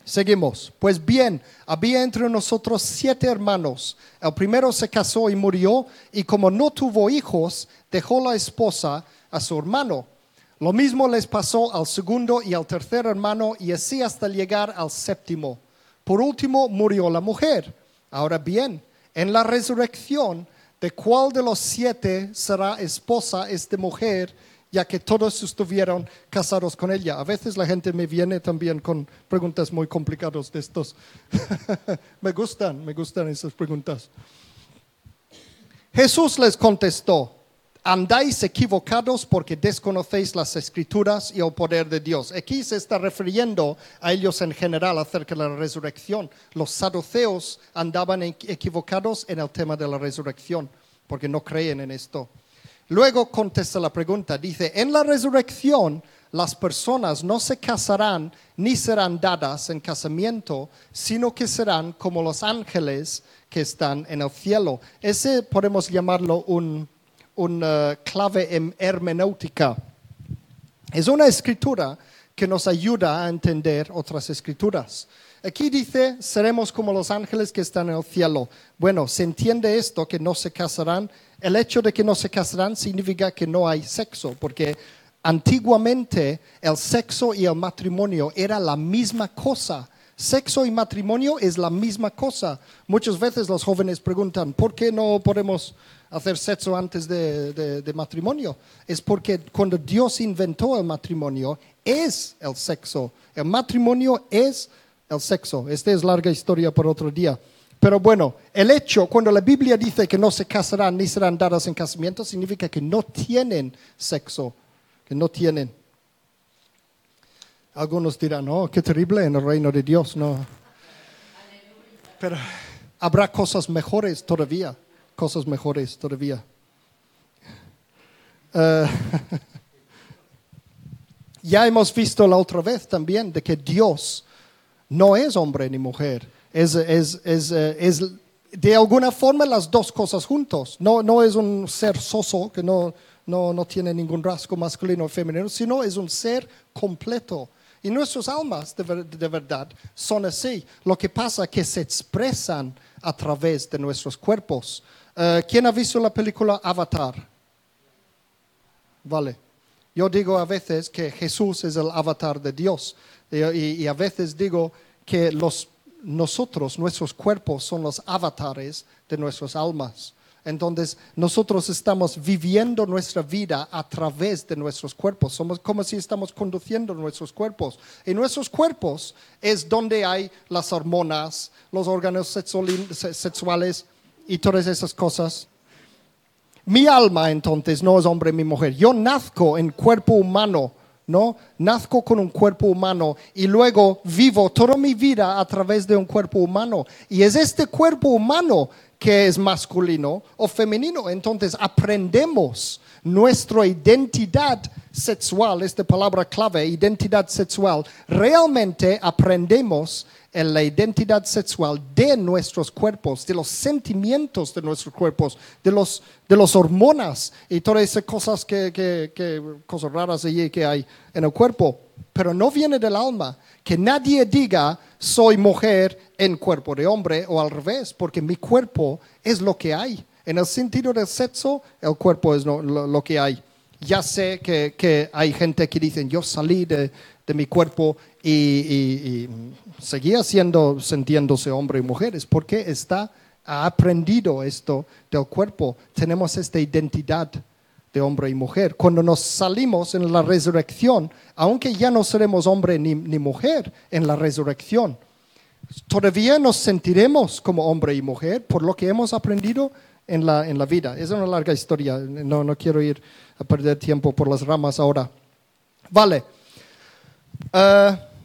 Seguimos. Pues bien, había entre nosotros siete hermanos. El primero se casó y murió, y como no tuvo hijos, dejó la esposa a su hermano. Lo mismo les pasó al segundo y al tercer hermano, y así hasta llegar al séptimo. Por último, murió la mujer. Ahora bien, en la resurrección de cuál de los siete será esposa esta mujer, ya que todos estuvieron casados con ella. A veces la gente me viene también con preguntas muy complicadas de estos. (laughs) me gustan, me gustan esas preguntas. Jesús les contestó, andáis equivocados porque desconocéis las escrituras y el poder de Dios. Aquí se está refiriendo a ellos en general acerca de la resurrección. Los saduceos andaban equivocados en el tema de la resurrección porque no creen en esto. Luego contesta la pregunta, dice, en la resurrección las personas no se casarán ni serán dadas en casamiento, sino que serán como los ángeles que están en el cielo. Ese podemos llamarlo un, una clave en hermenéutica. Es una escritura que nos ayuda a entender otras escrituras. Aquí dice, seremos como los ángeles que están en el cielo. Bueno, se entiende esto, que no se casarán. El hecho de que no se casarán significa que no hay sexo, porque antiguamente el sexo y el matrimonio era la misma cosa. Sexo y matrimonio es la misma cosa. Muchas veces los jóvenes preguntan, ¿por qué no podemos hacer sexo antes de, matrimonio? Es porque cuando Dios inventó el matrimonio, es el sexo. El matrimonio es el sexo. Esta es larga historia por otro día. Pero bueno, el hecho, cuando la Biblia dice que no se casarán ni serán dadas en casamiento, significa que no tienen sexo, que no tienen. Algunos dirán, oh, qué terrible en el reino de Dios, no. Pero habrá cosas mejores todavía, cosas mejores todavía. (laughs) Eh, (laughs) ya hemos visto la otra vez también de que Dios no es hombre ni mujer, es, es, es, eh, es de alguna forma las dos cosas juntos. No, no es un ser soso que no, no, no tiene ningún rasgo masculino o femenino, sino es un ser completo y nuestras almas de, verdad son así. Lo que pasa es que se expresan a través de nuestros cuerpos. Eh, ¿Quién ha visto la película Avatar? Vale. Yo digo a veces que Jesús es el avatar de Dios. Y, a veces digo que nosotros, nuestros cuerpos, son los avatares de nuestras almas. Entonces, nosotros estamos viviendo nuestra vida a través de nuestros cuerpos. Somos como si estamos conduciendo nuestros cuerpos. Y nuestros cuerpos es donde hay las hormonas, los órganos sexuales y todas esas cosas. Mi alma entonces no es hombre ni mujer. Yo nazco en cuerpo humano, ¿no? Nazco con un cuerpo humano y luego vivo toda mi vida a través de un cuerpo humano. Y es este cuerpo humano que es masculino o femenino. Entonces aprendemos nuestra identidad sexual, esta palabra clave, identidad sexual. Realmente aprendemos en la identidad sexual de nuestros cuerpos, de los sentimientos de nuestros cuerpos, de los, de los hormonas y todas esas cosas, que, que, cosas raras allí que hay en el cuerpo. Pero no viene del alma. Que nadie diga soy mujer en cuerpo de hombre o al revés, porque mi cuerpo es lo que hay. En el sentido del sexo, el cuerpo es lo, que hay. Ya sé que, hay gente que dicen, yo salí de, mi cuerpo y, seguía siendo, sintiéndose hombre y mujeres, porque está, ha aprendido esto del cuerpo. Tenemos esta identidad de hombre y mujer. Cuando nos salimos en la resurrección, aunque ya no seremos hombre ni, mujer en la resurrección, todavía nos sentiremos como hombre y mujer por lo que hemos aprendido en la, en la vida. Es una larga historia, no, no quiero ir a perder tiempo por las ramas ahora. Vale. Uh,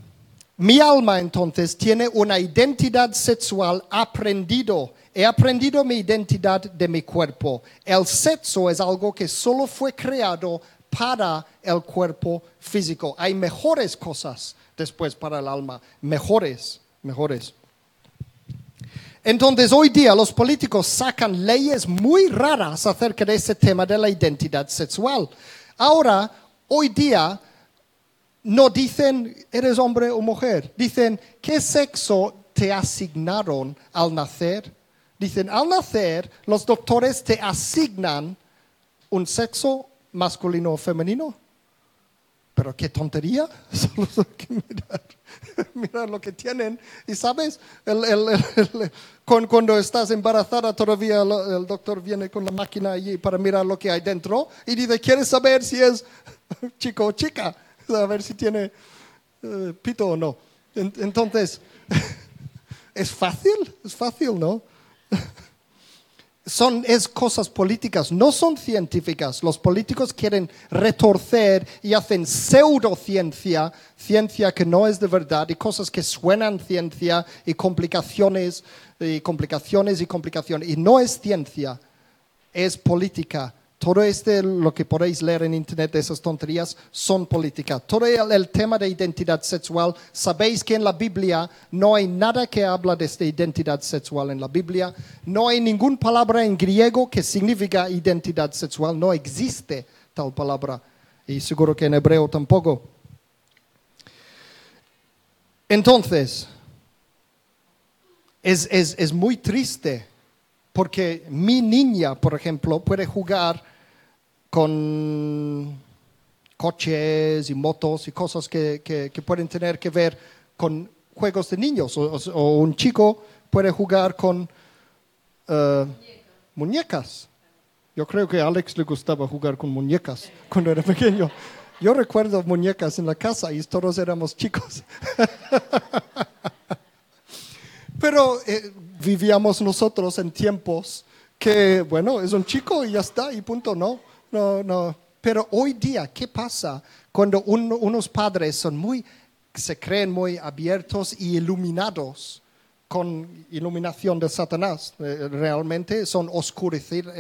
mi alma entonces tiene una identidad sexual aprendido He aprendido mi identidad de mi cuerpo. El sexo es algo que solo fue creado para el cuerpo físico. Hay mejores cosas después para el alma, mejores, mejores. Entonces hoy día los políticos sacan leyes muy raras acerca de ese tema de la identidad sexual. Ahora, hoy día, no dicen eres hombre o mujer, dicen qué sexo te asignaron al nacer Dicen, al nacer, los doctores te asignan un sexo masculino o femenino. Pero qué tontería, (laughs) solo hay que (laughs) mirar, lo que tienen. Y sabes, el- el- cuando estás embarazada todavía el doctor viene con la máquina allí para mirar lo que hay dentro y dice, ¿quieres saber si es (laughs) chico o chica? (laughs) A ver si tiene eh, pito o no. En- Entonces, (laughs) es fácil, es fácil, ¿no? (laughs) son es cosas políticas, no son científicas. Los políticos quieren retorcer y hacen pseudociencia, ciencia que no es de verdad y cosas que suenan ciencia y complicaciones y complicaciones y complicaciones y no es ciencia, es política. Todo este, lo que podéis leer en internet esas tonterías, son política. Todo el, el tema de identidad sexual, sabéis que en la Biblia no hay nada que habla de esta identidad sexual en la Biblia. No hay ninguna palabra en griego que significa identidad sexual. No existe tal palabra. Y seguro que en hebreo tampoco. Entonces, es, es, es muy triste porque mi niña, por ejemplo, puede jugar con coches y motos y cosas que, que- pueden tener que ver con juegos de niños. O un chico puede jugar con eh, muñecas. Yo creo que a Alex le gustaba jugar con muñecas cuando era pequeño. Yo recuerdo muñecas en la casa y todos éramos chicos. (laughs) Pero eh, vivíamos nosotros en tiempos que, bueno, es un chico y ya está, y punto, no, no, no. Pero hoy día, ¿qué pasa cuando un- unos padres son muy, se creen muy abiertos y iluminados con iluminación de Satanás? Eh, realmente son oscurecidos,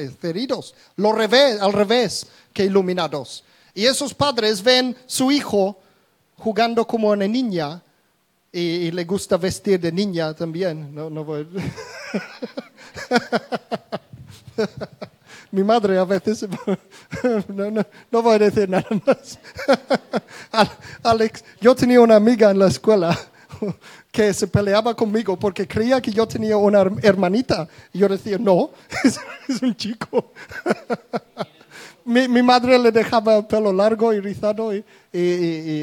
al revés que iluminados. Y esos padres ven su hijo jugando como una niña y, y le gusta vestir de niña también. No, no voy- (laughs) Mi madre a veces... (laughs) No, no, no voy a decir nada más. (laughs) Al- Alex, yo tenía una amiga en la escuela (laughs) que se peleaba conmigo porque creía que yo tenía una her- hermanita. Y yo decía, no, es, es un chico. Mi, mi madre le dejaba el pelo largo y rizado, y- y-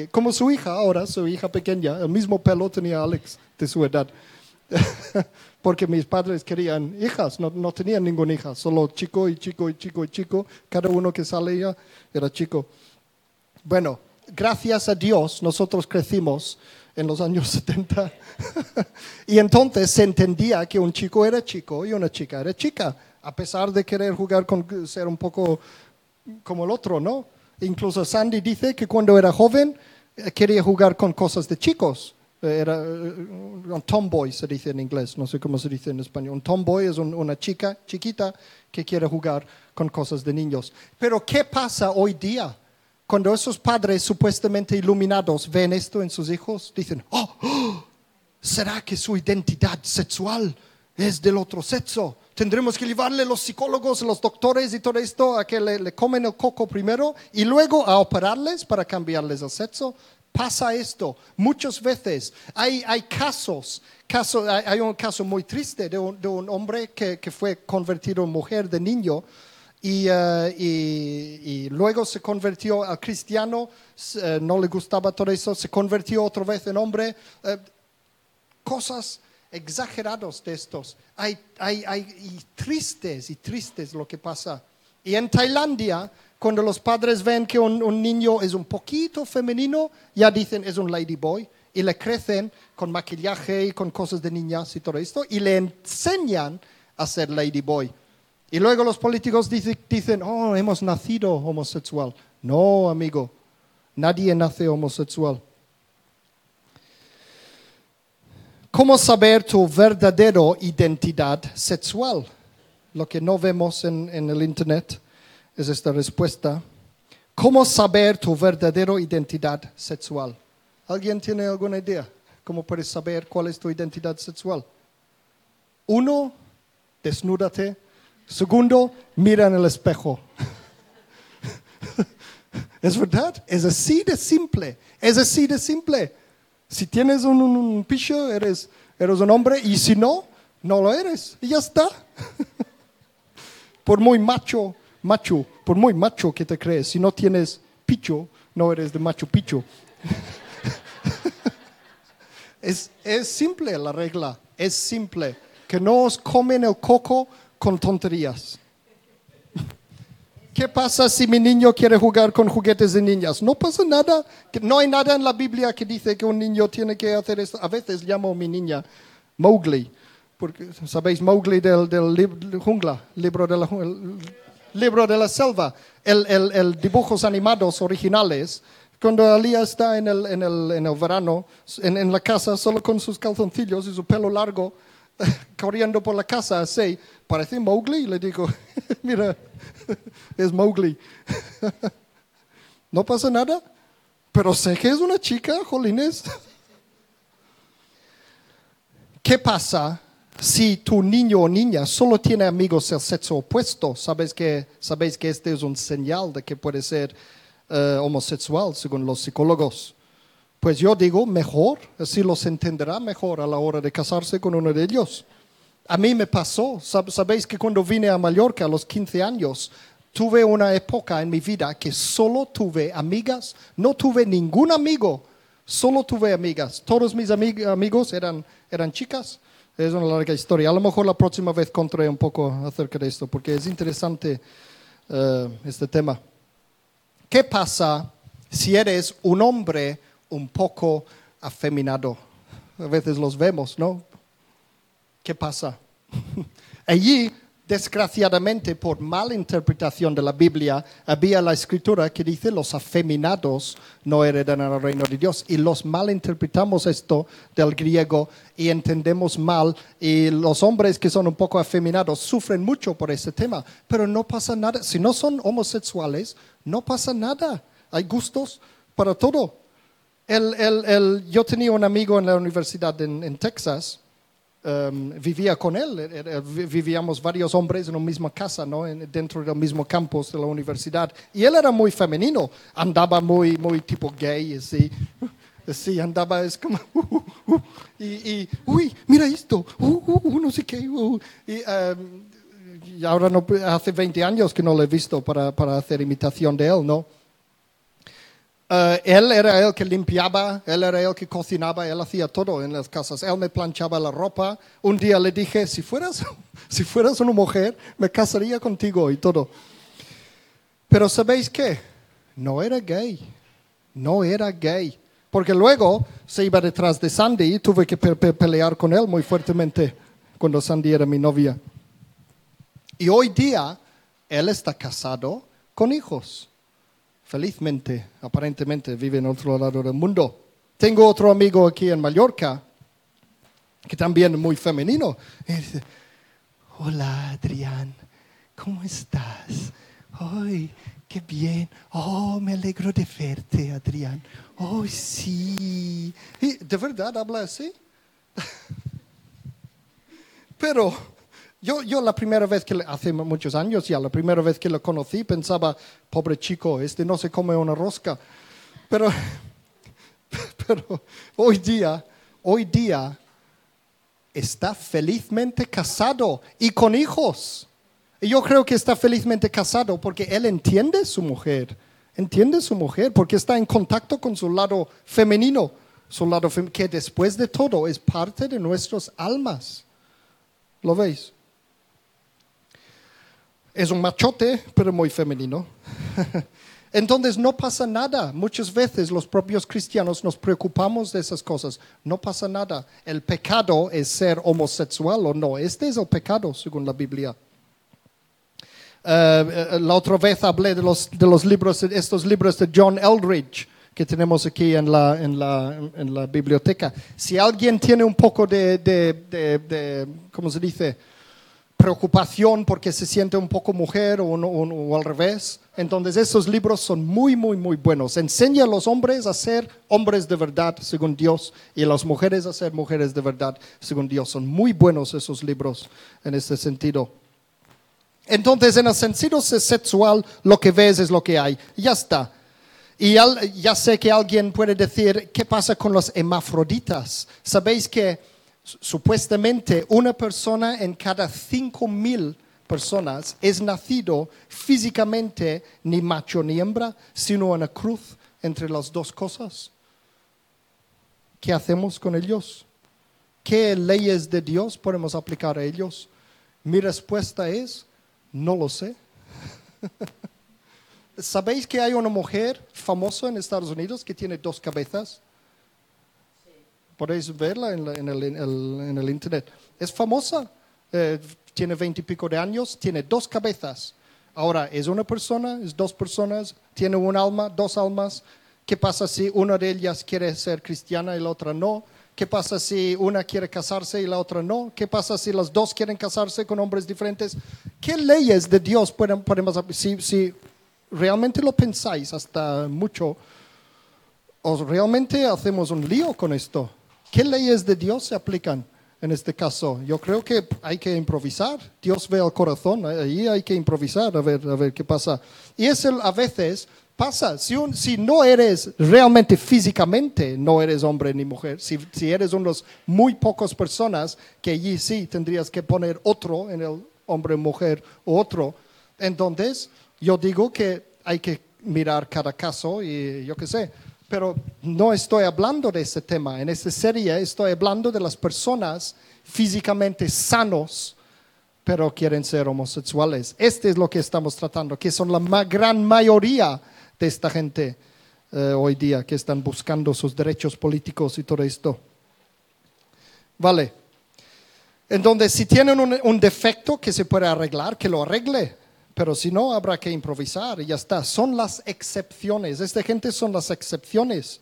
y como su hija ahora, su hija pequeña, el mismo pelo tenía Alex de su edad. Porque mis padres querían hijas, no, no tenían ninguna hija, solo chico y chico y chico y chico. Cada uno que salía era chico. Bueno, gracias a Dios nosotros crecimos en los años (laughs) 70 y entonces se entendía que un chico era chico y una chica era chica, a pesar de querer jugar con ser un poco como el otro, ¿no? Incluso Sandy dice que cuando era joven eh, quería jugar con cosas de chicos. Eh, Era eh, un tomboy, se dice en inglés, no sé cómo se dice en español. Un tomboy es un- una chica chiquita que quiere jugar con cosas de niños. Pero ¿qué pasa hoy día? Cuando esos padres supuestamente iluminados ven esto en sus hijos, dicen, oh, oh, ¿será que su identidad sexual es del otro sexo? Tendremos que llevarle los psicólogos, los doctores y todo esto a que le, le comen el coco primero y luego a operarles para cambiarles el sexo. Pasa esto muchas veces. Hay, hay casos, caso, hay, hay un caso muy triste de un, de un hombre que, que fue convertido en mujer de niño y, eh, y- y luego se convirtió al cristiano, eh, no le gustaba todo eso, se convirtió otra vez en hombre. eh, cosas exageradas de estos. Hay, hay, hay y tristes y tristes lo que pasa. Y en Tailandia, cuando los padres ven que un, niño es un poquito femenino, ya dicen es un ladyboy y le crecen con maquillaje y con cosas de niñas y todo esto y le enseñan a ser ladyboy. Y luego los políticos dice- dicen, oh, hemos nacido homosexual. No, amigo, nadie nace homosexual. ¿Cómo saber tu verdadera identidad sexual? Lo que no vemos en el Internet es esta respuesta. ¿Cómo saber tu verdadera identidad sexual? ¿Alguien tiene alguna idea? ¿Cómo puedes saber cuál es tu identidad sexual? Uno, desnúdate. Segundo, mira en el espejo. (laughs) es verdad, es así de simple, es así de simple. Si tienes un, un, picho, eres, eres un hombre, y si no, no lo eres, y ya está. (laughs) por muy macho, macho, por muy macho que te crees, si no tienes picho, no eres de Machu Picchu. (laughs) es, es simple la regla, es simple. Que no os comen el coco con tonterías. (laughs) ¿Qué pasa si mi niño quiere jugar con juguetes de niñas? No pasa nada. No hay nada en la Biblia que dice que un niño tiene que hacer esto. A veces llamo a mi niña Mowgli. Porque, ¿sabéis? Mowgli del, del lib- jungla, libro de la, ju- el libro de la selva. El, el- el dibujos animados originales. Cuando Alía está en el, en el, en el verano, en, en la casa, solo con sus calzoncillos y su pelo largo, (laughs) corriendo por la casa así, parece Mowgli. Le digo, (laughs) mira, (laughs) es Mowgli. no pasa nada, pero sé que es una chica, jolines. ¿Qué pasa si tu niño o niña solo tiene amigos del sexo opuesto? Sabes que, sabéis que este es un señal de que puede ser eh, homosexual, según los psicólogos. Pues yo digo, mejor, así los entenderá mejor a la hora de casarse con uno de ellos. A mí me pasó, Sab- sabéis que cuando vine a Mallorca a los 15 años, tuve una época en mi vida que solo tuve amigas, no tuve ningún amigo, solo tuve amigas. Todos mis ami- amigos eran, eran chicas. Es una larga historia. A lo mejor la próxima vez contaré un poco acerca de esto, porque es interesante eh, este tema. ¿Qué pasa si eres un hombre un poco afeminado? A veces los vemos, ¿no? ¿Qué pasa? (laughs) Allí, desgraciadamente, por mala interpretación de la Biblia, había la escritura que dice los afeminados no heredan el reino de Dios. Y los malinterpretamos esto del griego y entendemos mal. Y los hombres que son un poco afeminados sufren mucho por ese tema. Pero no pasa nada. Si no son homosexuales, no pasa nada. Hay gustos para todo. El- el- el- yo tenía un amigo en la universidad en, en Texas, um, vivía con él, era- era- vi- vivíamos varios hombres en una misma casa, ¿no? En- dentro del mismo campus de la universidad, y él era muy femenino, andaba muy, muy tipo gay, así, así andaba, es como, (laughs) uh, uh, uh, y, y, uy, mira esto, uh, uh, uh, no sé qué, uh", y, um, y ahora no, hace 20 años que no lo he visto para, para hacer imitación de él, ¿no? Eh, él era el que limpiaba, él era el que cocinaba, él hacía todo en las casas. Él me planchaba la ropa. Un día le dije, si fueras, (laughs) si fueras una mujer, me casaría contigo y todo. Pero ¿sabéis qué? No era gay. No era gay. Porque luego se iba detrás de Sandy y tuve que pe- pe- pelear con él muy fuertemente cuando Sandy era mi novia. Y hoy día él está casado con hijos felizmente, aparentemente, vive en otro lado del mundo. Tengo otro amigo aquí en Mallorca, que también es muy femenino. Y hola Adrián, ¿cómo estás? Ay, qué bien. Oh, me alegro de verte, Adrián. Oh, sí. ¿De verdad habla así? (laughs) Pero yo, yo la primera vez que, le- hace muchos años ya, la primera vez que lo conocí pensaba, pobre chico, este no se come una rosca. Pero, (laughs) pero hoy día, hoy día está felizmente casado y con hijos. Y yo creo que está felizmente casado porque él entiende su mujer, entiende su mujer porque está en contacto con su lado femenino, su lado fem- que después de todo es parte de nuestras almas. ¿Lo veis? Es un machote, pero muy femenino. (laughs) Entonces no pasa nada. Muchas veces los propios cristianos nos preocupamos de esas cosas. No pasa nada. El pecado es ser homosexual o no. Este es el pecado, según la Biblia. Eh, eh, la otra vez hablé de los, de los libros, estos libros de John Eldridge que tenemos aquí en la, en la, en la biblioteca. Si alguien tiene un poco de, de- de- ¿cómo se dice? Preocupación porque se siente un poco mujer o, al revés. Entonces esos libros son muy, muy, muy buenos. Enseña a los hombres a ser hombres de verdad según Dios y a las mujeres a ser mujeres de verdad según Dios. Son muy buenos esos libros en este sentido. Entonces en el sentido sexual lo que ves es lo que hay. Ya está. Y ya sé que alguien puede decir, ¿qué pasa con los hermafroditas? Sabéis que supuestamente una persona en cada cinco mil personas es nacido físicamente ni macho ni hembra, sino una cruz entre las dos cosas? ¿Qué hacemos con ellos? ¿Qué leyes de Dios podemos aplicar a ellos? Mi respuesta es, no lo sé. (laughs) ¿Sabéis que hay una mujer famosa en Estados Unidos que tiene dos cabezas? Podéis verla en, la- en el, en el- en el internet. Es famosa, eh, tiene veintipico de años, tiene dos cabezas. Ahora, ¿es una persona? ¿Es dos personas? ¿Tiene un alma? ¿Dos almas? ¿Qué pasa si una de ellas quiere ser cristiana y la otra no? ¿Qué pasa si una quiere casarse y la otra no? ¿Qué pasa si las dos quieren casarse con hombres diferentes? ¿Qué leyes de Dios pueden- podemos si, si realmente lo pensáis hasta mucho? ¿O realmente hacemos un lío con esto? ¿Qué leyes de Dios se aplican en este caso? Yo creo que hay que improvisar. Dios ve el corazón, ahí hay que improvisar a ver, a ver qué pasa. Y eso a veces pasa. Si no eres realmente físicamente, no eres hombre ni mujer, si, si eres unos muy pocas personas, que allí sí tendrías que poner otro en el hombre, mujer o otro, entonces yo digo que hay que mirar cada caso y yo qué sé. Pero no estoy hablando de ese tema. En esta serie estoy hablando de las personas físicamente sanos, pero quieren ser homosexuales. Este es lo que estamos tratando, que son la gran mayoría de esta gente eh, hoy día que están buscando sus derechos políticos y todo esto. Vale. Entonces, si tienen un defecto que se puede arreglar, que lo arregle. Pero si no, habrá que improvisar y ya está. Son las excepciones. Esta gente son las excepciones.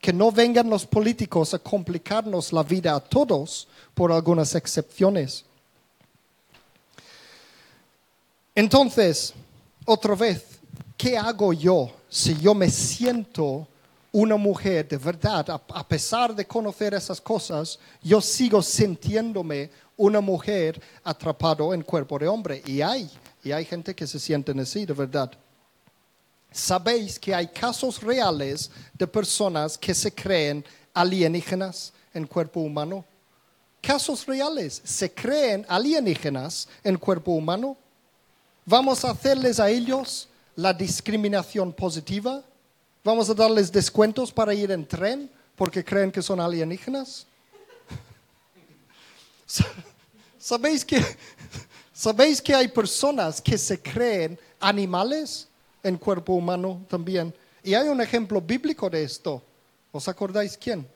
Que no vengan los políticos a complicarnos la vida a todos por algunas excepciones. Entonces, otra vez, ¿qué hago yo si yo me siento una mujer de verdad? A, pesar de conocer esas cosas, yo sigo sintiéndome una mujer atrapado en cuerpo de hombre. Y hay, y hay gente que se sienten así, de verdad. Sabéis que hay casos reales de personas que se creen alienígenas en cuerpo humano. Casos reales, se creen alienígenas en cuerpo humano. Vamos a hacerles a ellos la discriminación positiva. Vamos a darles descuentos para ir en tren porque creen que son alienígenas. (laughs) ¿Sabéis que, ¿Sabéis que hay personas que se creen animales en cuerpo humano también? Y hay un ejemplo bíblico de esto. ¿Os acordáis quién?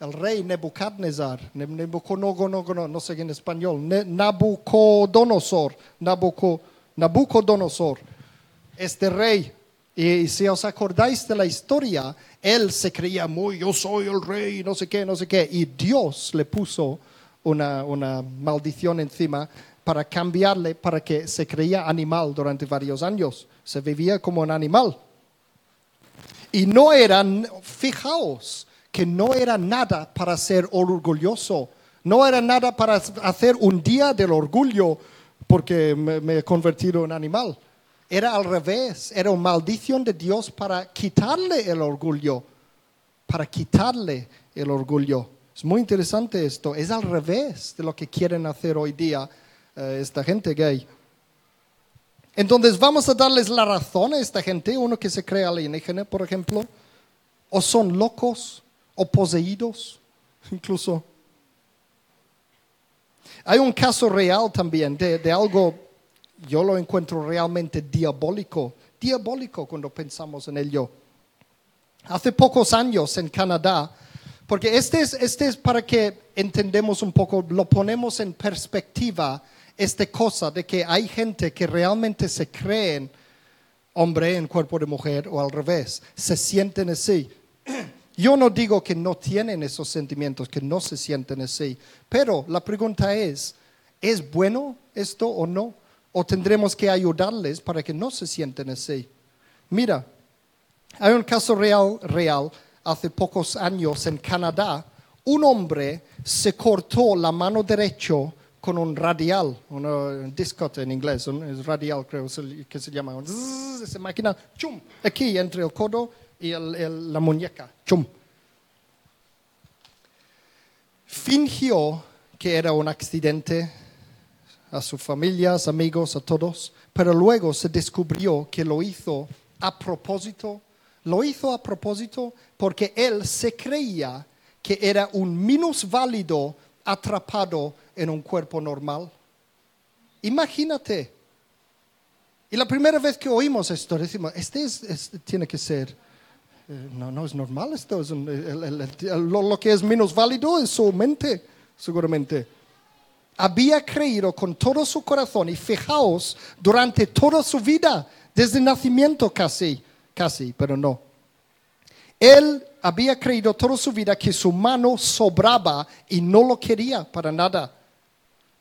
El rey Nebuchadnezzar, Ne- Nebucodonosor, no sé en español, Nabucodonosor, Nabuco- Nabucodonosor, este rey. Y si os acordáis de la historia, él se creía muy, yo soy el rey, no sé qué, no sé qué. Y Dios le puso una maldición encima para cambiarle, para que se creía animal durante varios años. Se vivía como un animal. Y no eran, fijaos, que no era nada para ser orgulloso, no era nada para hacer un día del orgullo porque me, me he convertido en animal. Era al revés, era una maldición de Dios para quitarle el orgullo, para quitarle el orgullo. Es muy interesante esto, es al revés de lo que quieren hacer hoy día esta gente gay. Entonces vamos a darles la razón a esta gente, uno que se cree alienígena, por ejemplo, o son locos o poseídos, (laughs) incluso. Hay un caso real también de, de algo, yo lo encuentro realmente diabólico, diabólico cuando pensamos en ello. Hace pocos años en Canadá, porque este es, este es para que entendemos un poco, lo ponemos en perspectiva, esta cosa de que hay gente que realmente se creen hombre en cuerpo de mujer o al revés, se sienten así. (clears throat) Yo no digo que no tienen esos sentimientos, que no se sienten así, pero la pregunta es, ¿es bueno esto o no? ¿O tendremos que ayudarles para que no se sienten así? Mira, hay un caso real, real, hace pocos años en Canadá. Un hombre se cortó la mano derecha con un radial, un discot en inglés, un es radial creo que se llama. un zzzz, esa máquina, chum, aquí entre el codo y el- el- la muñeca, chum. Fingió que era un accidente a sus familias, amigos, a todos, pero luego se descubrió que lo hizo a propósito, Lo hizo a propósito porque él se creía que era un minusválido atrapado en un cuerpo normal. Imagínate. Y la primera vez que oímos esto, decimos, este es, tiene que ser, eh, no, no es normal esto, es lo, que es minusválido es su mente, seguramente había creído con todo su corazón y fijaos durante toda su vida, desde nacimiento casi, casi, pero no. Él había creído toda su vida que su mano sobraba y no lo quería para nada.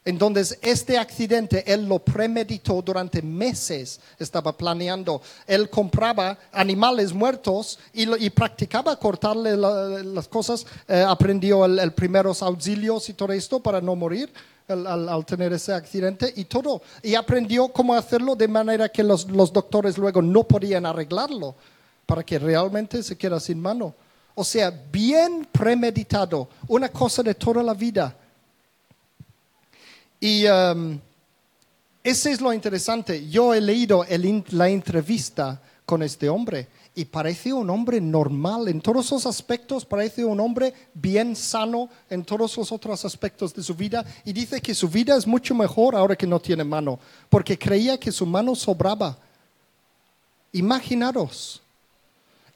Entonces, este accidente él lo premeditó durante meses, estaba planeando. Él compraba animales muertos y, practicaba cortarle las cosas, eh, aprendió el, primeros auxilios y todo esto para no morir al, tener ese accidente y todo. Y aprendió cómo hacerlo de manera que los, los doctores luego no podían arreglarlo para que realmente se quede sin mano. O sea, bien premeditado, una cosa de toda la vida. Y um, ese es lo interesante. Yo he leído la entrevista con este hombre y parece un hombre normal en todos los aspectos, parece un hombre bien sano en todos los otros aspectos de su vida y dice que su vida es mucho mejor ahora que no tiene mano, porque creía que su mano sobraba. Imaginaros.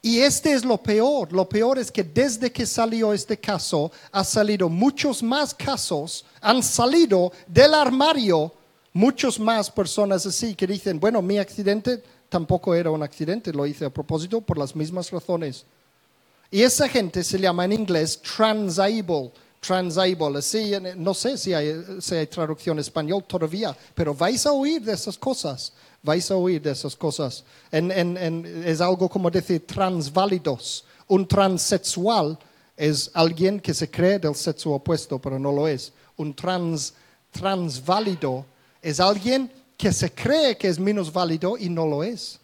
Y este es lo peor, lo peor es que desde que salió este caso, ha salido muchos más casos, han salido del armario muchos más personas así que dicen, bueno, mi accidente tampoco era un accidente, lo hice a propósito por las mismas razones. Y esa gente se llama en inglés transable, transable, así, no sé si hay, traducción en español todavía, pero vais a oír de esas cosas, vais a oír de esas cosas. es algo como decir transválidos. Un transexual es alguien que se cree del sexo opuesto, pero no lo es. Un trans, transválido es alguien que se cree que es menos válido y no lo es.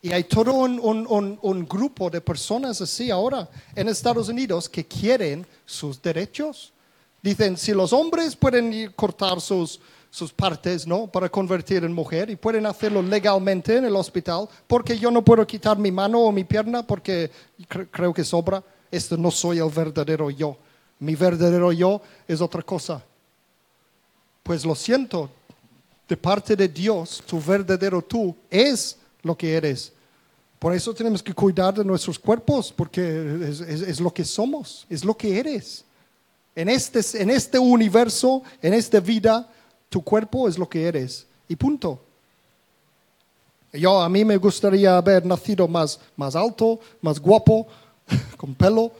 Y hay todo un, grupo de personas así ahora en Estados Unidos que quieren sus derechos. Dicen, si los hombres pueden cortar sus, sus partes, ¿no? Para convertir en mujer y pueden hacerlo legalmente en el hospital, porque yo no puedo quitar mi mano o mi pierna porque creo que sobra. Esto no soy el verdadero yo. Mi verdadero yo es otra cosa. Pues lo siento, de parte de Dios, tu verdadero tú es lo que eres. Por eso tenemos que cuidar de nuestros cuerpos, porque es, lo que somos, es lo que eres. En este, en este universo, en esta vida, tu cuerpo es lo que eres. Y punto. Yo a mí me gustaría haber nacido más, más alto, más guapo, (laughs) con pelo,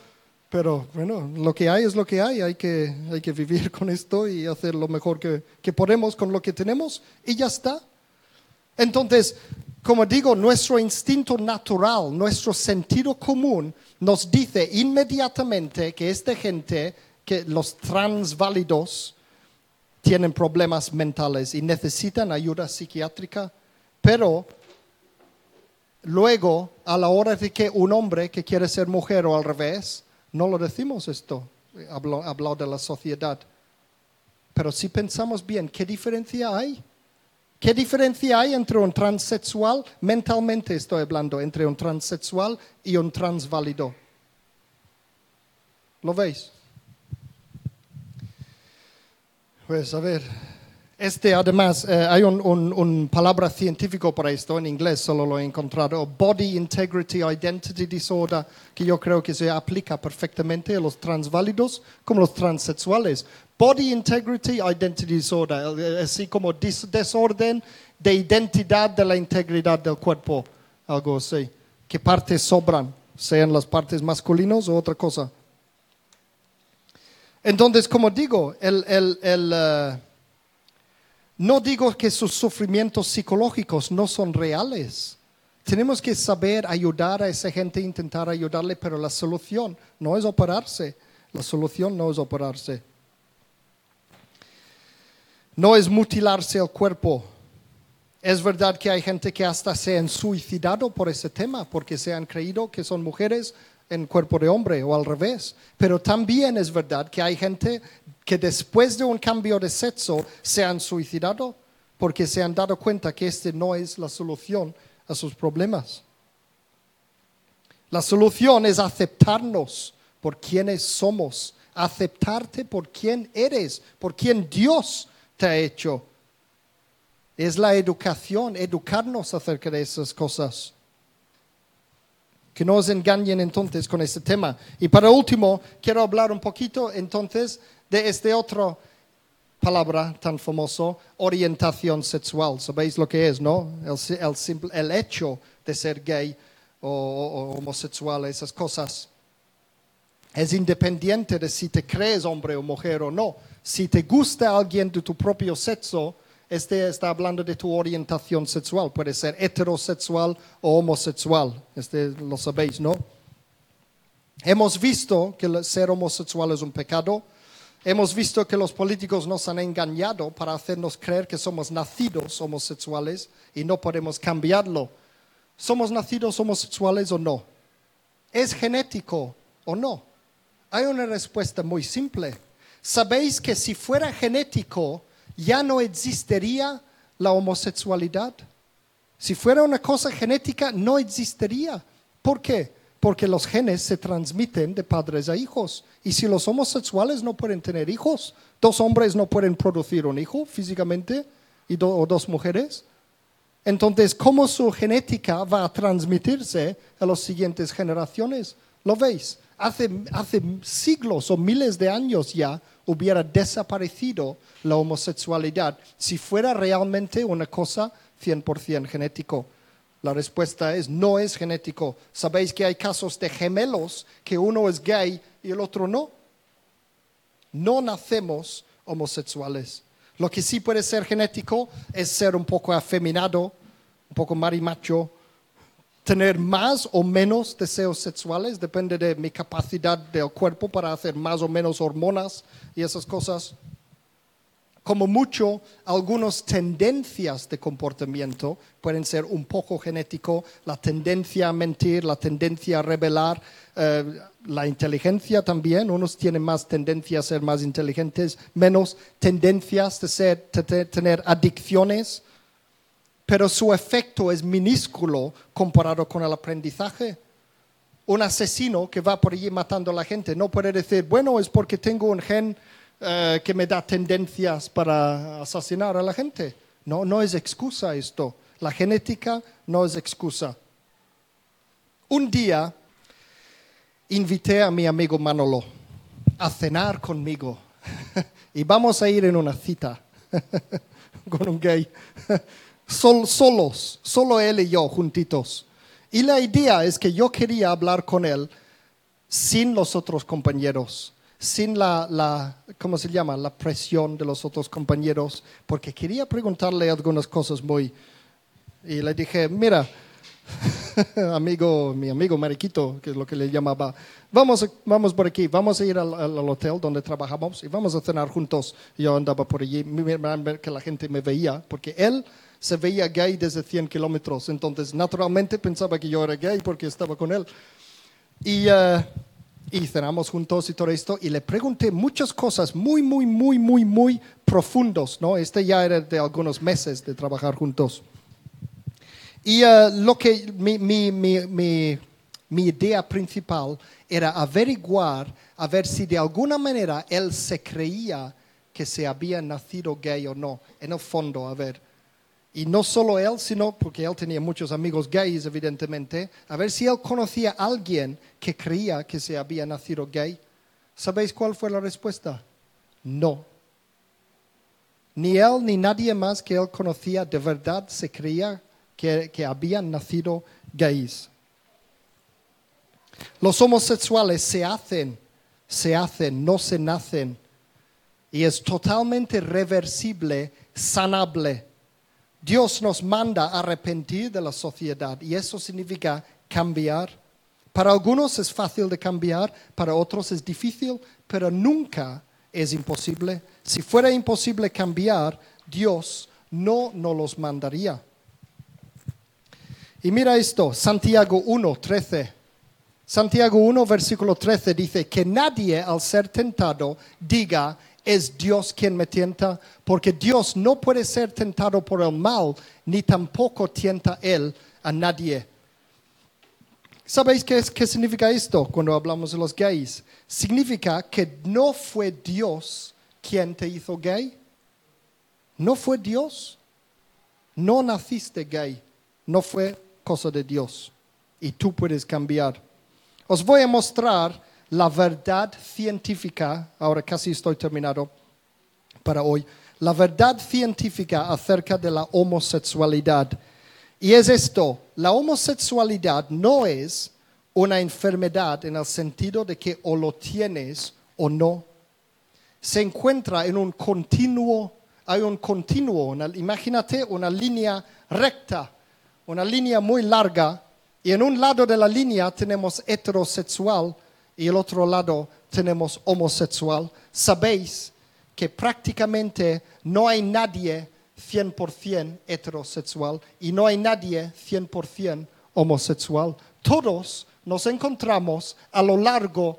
pero bueno, lo que hay es lo que hay, hay que, hay que vivir (laughs) con esto y hacer lo mejor que, que podemos con lo que tenemos y ya está. Entonces, como digo, nuestro instinto natural, nuestro sentido común nos dice inmediatamente que esta gente, que los transválidos, tienen problemas mentales y necesitan ayuda psiquiátrica, pero luego, a la hora de que un hombre que quiere ser mujer o al revés, no lo decimos esto, hablo, de la sociedad. Pero si pensamos bien, ¿qué diferencia hay? ¿Qué diferencia hay entre un transexual, mentalmente estoy hablando, entre un transexual y un transválido? ¿Lo veis? Pues a ver, este, además, eh, hay un, palabra científico para esto, en inglés solo lo he encontrado, Body Integrity Identity Disorder, que yo creo que se aplica perfectamente a los transválidos como los transexuales. Body Integrity Identity Disorder, eh, así como desorden de identidad de la integridad del cuerpo, algo así. ¿Qué partes sobran? Sean las partes masculinas o otra cosa. Entonces, como digo, el... el, el eh, no digo que sus sufrimientos psicológicos no son reales. Tenemos que saber ayudar a esa gente, intentar ayudarle, pero la solución no es operarse. La solución no es operarse. No es mutilarse el cuerpo. Es verdad que hay gente que hasta se han suicidado por ese tema, porque se han creído que son mujeres en cuerpo de hombre o al revés. Pero también es verdad que hay gente que después de un cambio de sexo se han suicidado porque se han dado cuenta que este no es la solución a sus problemas. La solución es aceptarnos por quienes somos, aceptarte por quien eres, por quien Dios te ha hecho. Es la educación, educarnos acerca de esas cosas. Que no os engañen entonces con este tema. Y para último, quiero hablar un poquito entonces de este otro palabra tan famoso, orientación sexual. ¿Sabéis lo que es, no? El, hecho de ser gay o, o homosexual, esas cosas. Es independiente de si te crees hombre o mujer o no. Si te gusta alguien de tu propio sexo, este está hablando de tu orientación sexual. Puede ser heterosexual o homosexual. Este lo sabéis, ¿no? Hemos visto que ser homosexual es un pecado. Hemos visto que los políticos nos han engañado para hacernos creer que somos nacidos homosexuales y no podemos cambiarlo. ¿Somos nacidos homosexuales o no? ¿Es genético o no? Hay una respuesta muy simple. ¿Sabéis que si fuera genético, ya no existiría la homosexualidad. Si fuera una cosa genética, no existiría. ¿Por qué? Porque los genes se transmiten de padres a hijos. Y si los homosexuales no pueden tener hijos, dos hombres no pueden producir un hijo físicamente y o dos mujeres. Entonces, ¿cómo su genética va a transmitirse a las siguientes generaciones? ¿Lo veis? Hace, hace siglos o miles de años ya hubiera desaparecido la homosexualidad si fuera realmente una cosa 100% genético. La respuesta es no es genético. Sabéis que hay casos de gemelos que uno es gay y el otro no. No nacemos homosexuales. Lo que sí puede ser genético es ser un poco afeminado, un poco marimacho, tener más o menos deseos sexuales, depende de mi capacidad del cuerpo para hacer más o menos hormonas y esas cosas. Como mucho, algunas tendencias de comportamiento pueden ser un poco genético, la tendencia a mentir, la tendencia a revelar, eh, la inteligencia también, unos tienen más tendencia a ser más inteligentes, menos tendencias de, ser, de tener adicciones, pero su efecto es minúsculo comparado con el aprendizaje. Un asesino que va por allí matando a la gente no puede decir, bueno, es porque tengo un gen eh, que me da tendencias para asesinar a la gente. No, no es excusa esto. La genética no es excusa. Un día invité a mi amigo Manolo a cenar conmigo (laughs) y vamos a ir en una cita (laughs) con un gay (laughs) solos, solo él y yo juntitos. Y la idea es que yo quería hablar con él sin los otros compañeros, sin la, la, ¿cómo se llama? La presión de los otros compañeros, porque quería preguntarle algunas cosas muy... Y le dije, mira, (laughs) amigo, mi amigo Mariquito, que es lo que le llamaba, vamos, vamos por aquí, vamos a ir al, al, hotel donde trabajamos y vamos a cenar juntos. Yo andaba por allí, que la gente me veía, porque él se veía gay desde 100 kilómetros. Entonces, naturalmente pensaba que yo era gay porque estaba con él. Y, uh, y cenamos juntos y todo esto. Y le pregunté muchas cosas muy, muy, muy, muy, muy profundos. ¿no? Este ya era de algunos meses de trabajar juntos. Y uh, lo que mi, mi, mi, mi idea principal era averiguar a ver si de alguna manera él se creía que se había nacido gay o no. En el fondo, a ver. Y no solo él, sino porque él tenía muchos amigos gays, evidentemente, a ver si él conocía a alguien que creía que se había nacido gay. ¿Sabéis cuál fue la respuesta? No. Ni él ni nadie más que él conocía de verdad se creía que, que habían nacido gays. Los homosexuales se hacen, se hacen, no se nacen. Y es totalmente reversible, sanable Dios nos manda a arrepentir de la sociedad y eso significa cambiar. Para algunos es fácil de cambiar, para otros es difícil, pero nunca es imposible. Si fuera imposible cambiar, Dios no nos los mandaría. Y mira esto, Santiago 1, 13. Santiago 1, versículo 13 dice, que nadie al ser tentado diga, es Dios quien me tienta, porque Dios no puede ser tentado por el mal, ni tampoco tienta Él a nadie. ¿Sabéis qué, es, qué significa esto cuando hablamos de los gays? Significa que no fue Dios quien te hizo gay. No fue Dios. No naciste gay. No fue cosa de Dios. Y tú puedes cambiar. Os voy a mostrar la verdad científica. Ahora casi estoy terminado para hoy. La verdad científica acerca de la homosexualidad. Y es esto, la homosexualidad no es una enfermedad en el sentido de que o lo tienes o no. Se encuentra en un continuo, hay un continuo, imagínate una línea recta, una línea muy larga, y en un lado de la línea tenemos heterosexual y el otro lado tenemos homosexual. Sabéis que prácticamente no hay nadie 100% heterosexual y no hay nadie 100% homosexual. Todos nos encontramos a lo largo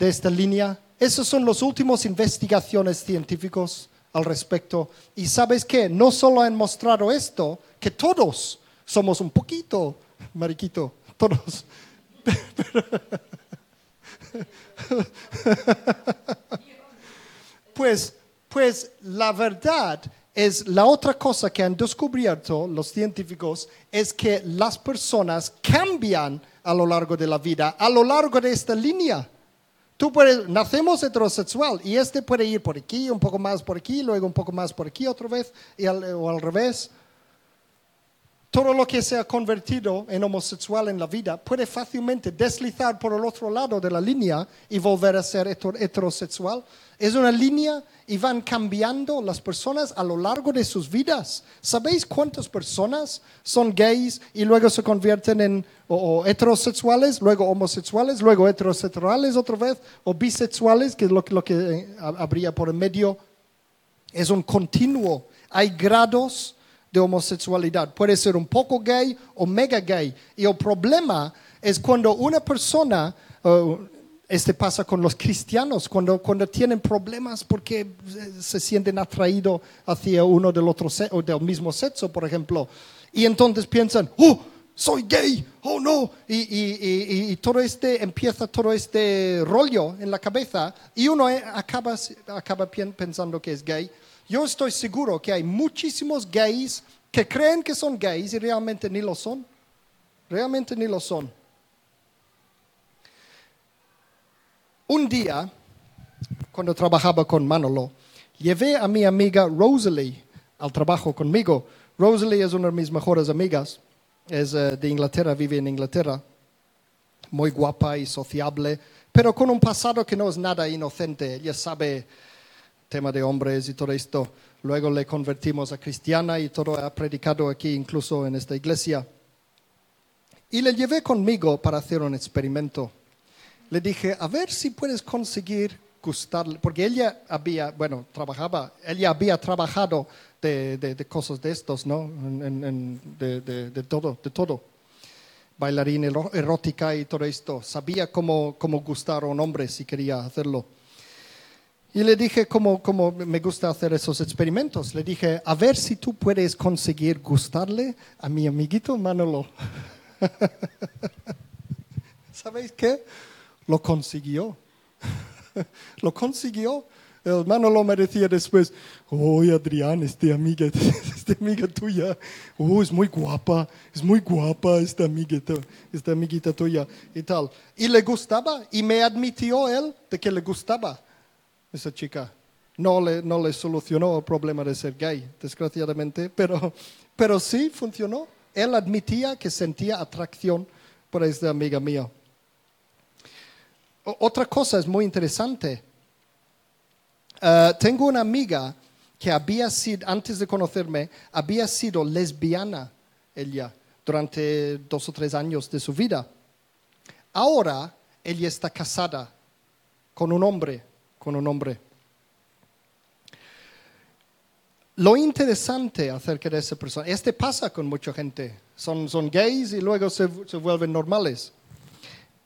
de esta línea. Esas son las últimas investigaciones científicas al respecto. Y sabes qué, no solo han mostrado esto, que todos somos un poquito, mariquito, todos. (laughs) (laughs) pues, pues la verdad es la otra cosa que han descubierto los científicos es que las personas cambian a lo largo de la vida, a lo largo de esta línea. Tú puedes, nacemos heterosexual y este puede ir por aquí, un poco más por aquí, luego un poco más por aquí otra vez, y o al revés. Todo lo que se ha convertido en homosexual en la vida puede fácilmente deslizar por el otro lado de la línea y volver a ser heterosexual. Es una línea y van cambiando las personas a lo largo de sus vidas. ¿Sabéis cuántas personas son gays y luego se convierten en heterosexuales, luego homosexuales, luego heterosexuales otra vez, o bisexuales, que es lo, que eh, habría por en medio? Es un continuo. Hay grados de homosexualidad. Puede ser un poco gay o mega gay. Y el problema es cuando una persona, uh, este pasa con los cristianos, cuando, cuando tienen problemas porque se sienten atraídos hacia uno del otro o del mismo sexo, por ejemplo. Y entonces piensan, oh, soy gay, oh no. Y, y, y, todo este, empieza todo este rollo en la cabeza y uno eh, acaba, acaba pensando que es gay. Yo estoy seguro que hay muchísimos gays que creen que son gays y realmente ni lo son. Realmente ni lo son. Un día, cuando trabajaba con Manolo, llevé a mi amiga Rosalie al trabajo conmigo. Rosalie es una de mis mejores amigas, es eh, de Inglaterra, vive en Inglaterra, muy guapa y sociable, pero con un pasado que no es nada inocente. Ella sabe tema de hombres y todo esto. Luego le convertimos a cristiana y todo ha predicado aquí, incluso en esta iglesia. Y le llevé conmigo para hacer un experimento le dije, a ver si puedes conseguir gustarle, porque ella había, bueno, trabajaba, ella había trabajado de, de, cosas de estos, ¿no? de, de, todo, de todo. Bailarín erótica y todo esto. Sabía cómo, cómo gustar a un hombre si quería hacerlo. Y le dije cómo, cómo me gusta hacer esos experimentos. Le dije, a ver si tú puedes conseguir gustarle a mi amiguito Manolo. (laughs) ¿Sabéis qué? lo consiguió. (laughs) lo consiguió. El hermano lo merecía después. Oh, Adrián, esta amiga, (laughs) esta amiga tuya, oh, es muy guapa, es muy guapa esta amiguita, esta amiguita tuya y tal. Y le gustaba, y me admitió él de que le gustaba esa chica. No le, no le solucionó el problema de ser gay, desgraciadamente, (laughs) pero, pero sí funcionó. Él admitía que sentía atracción por esta amiga mía. Otra cosa es muy interesante. Eh, tengo una amiga que había sido, antes de conocerme, había sido lesbiana ella durante dos o tres años de su vida. Ahora ella está casada con un hombre, con un hombre. Lo interesante acerca de esa persona, este pasa con mucha gente, son, son gays y luego se vuelven normales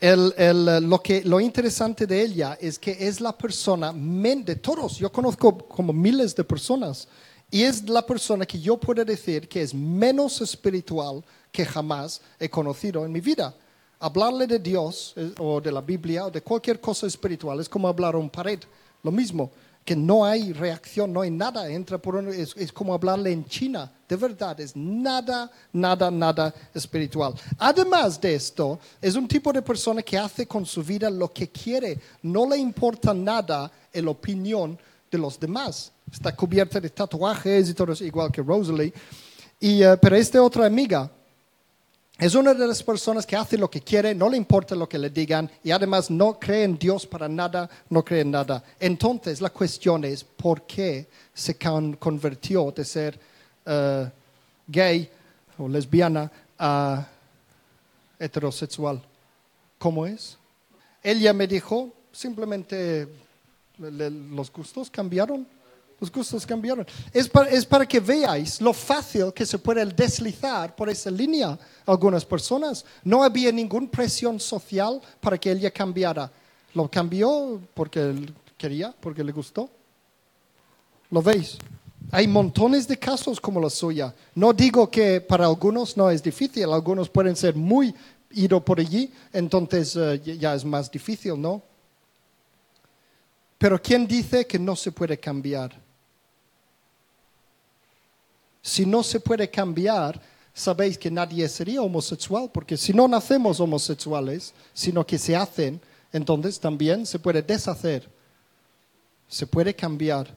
lo, que, lo interesante de ella es que es la persona de todos. Yo conozco como miles de personas y es la persona que yo puedo decir que es menos espiritual que jamás he conocido en mi vida. Hablarle de Dios eh, o de la Biblia o de cualquier cosa espiritual es como hablar a un pared. Lo mismo, que no hay reacción, no hay nada. Entra por un- es, como hablarle en China. De verdad, es nada, nada, nada espiritual. Además de esto, es un tipo de persona que hace con su vida lo que quiere. No le importa nada la opinión de los demás. Está cubierta de tatuajes y todo eso, igual que Rosalie. Y, eh, pero esta otra amiga, es una de las personas que hace lo que quiere, no le importa lo que le digan y además no cree en Dios para nada, no cree en nada. Entonces la cuestión es por qué se con- convirtió de ser eh, gay o lesbiana a heterosexual. ¿Cómo es? Ella me dijo, simplemente le- le- los gustos cambiaron. Los gustos cambiaron. Es para, es para que veáis lo fácil que se puede deslizar por esa línea algunas personas. No había ninguna presión social para que ella cambiara. Lo cambió porque quería, porque le gustó. ¿Lo veis? Hay montones de casos como la suya. No digo que para algunos no es difícil, algunos pueden ser muy ido por allí, entonces eh, ya es más difícil, ¿no? Pero ¿quién dice que no se puede cambiar? Si no se puede cambiar, sabéis que nadie sería homosexual, porque si no nacemos homosexuales, sino que se hacen, entonces también se puede deshacer. Se puede cambiar.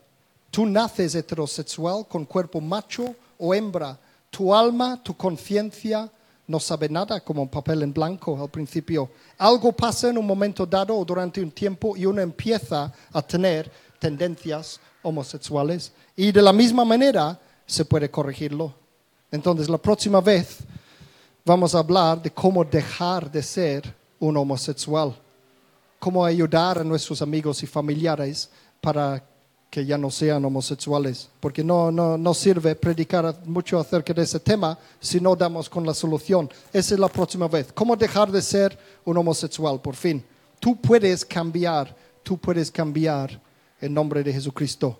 Tú naces heterosexual con cuerpo macho o hembra. Tu alma, tu conciencia no sabe nada como un papel en blanco al principio. Algo pasa en un momento dado o durante un tiempo y uno empieza a tener tendencias homosexuales. Y de la misma manera se puede corregirlo. Entonces la próxima vez vamos a hablar de cómo dejar de ser un homosexual cómo ayudar a nuestros amigos y familiares para que ya no sean homosexuales, porque no, no, no sirve predicar mucho acerca de ese tema si no damos con la solución. Esa es la próxima vez. ¿Cómo dejar de ser un homosexual, por fin? Tú puedes cambiar, tú puedes cambiar en nombre de Jesucristo.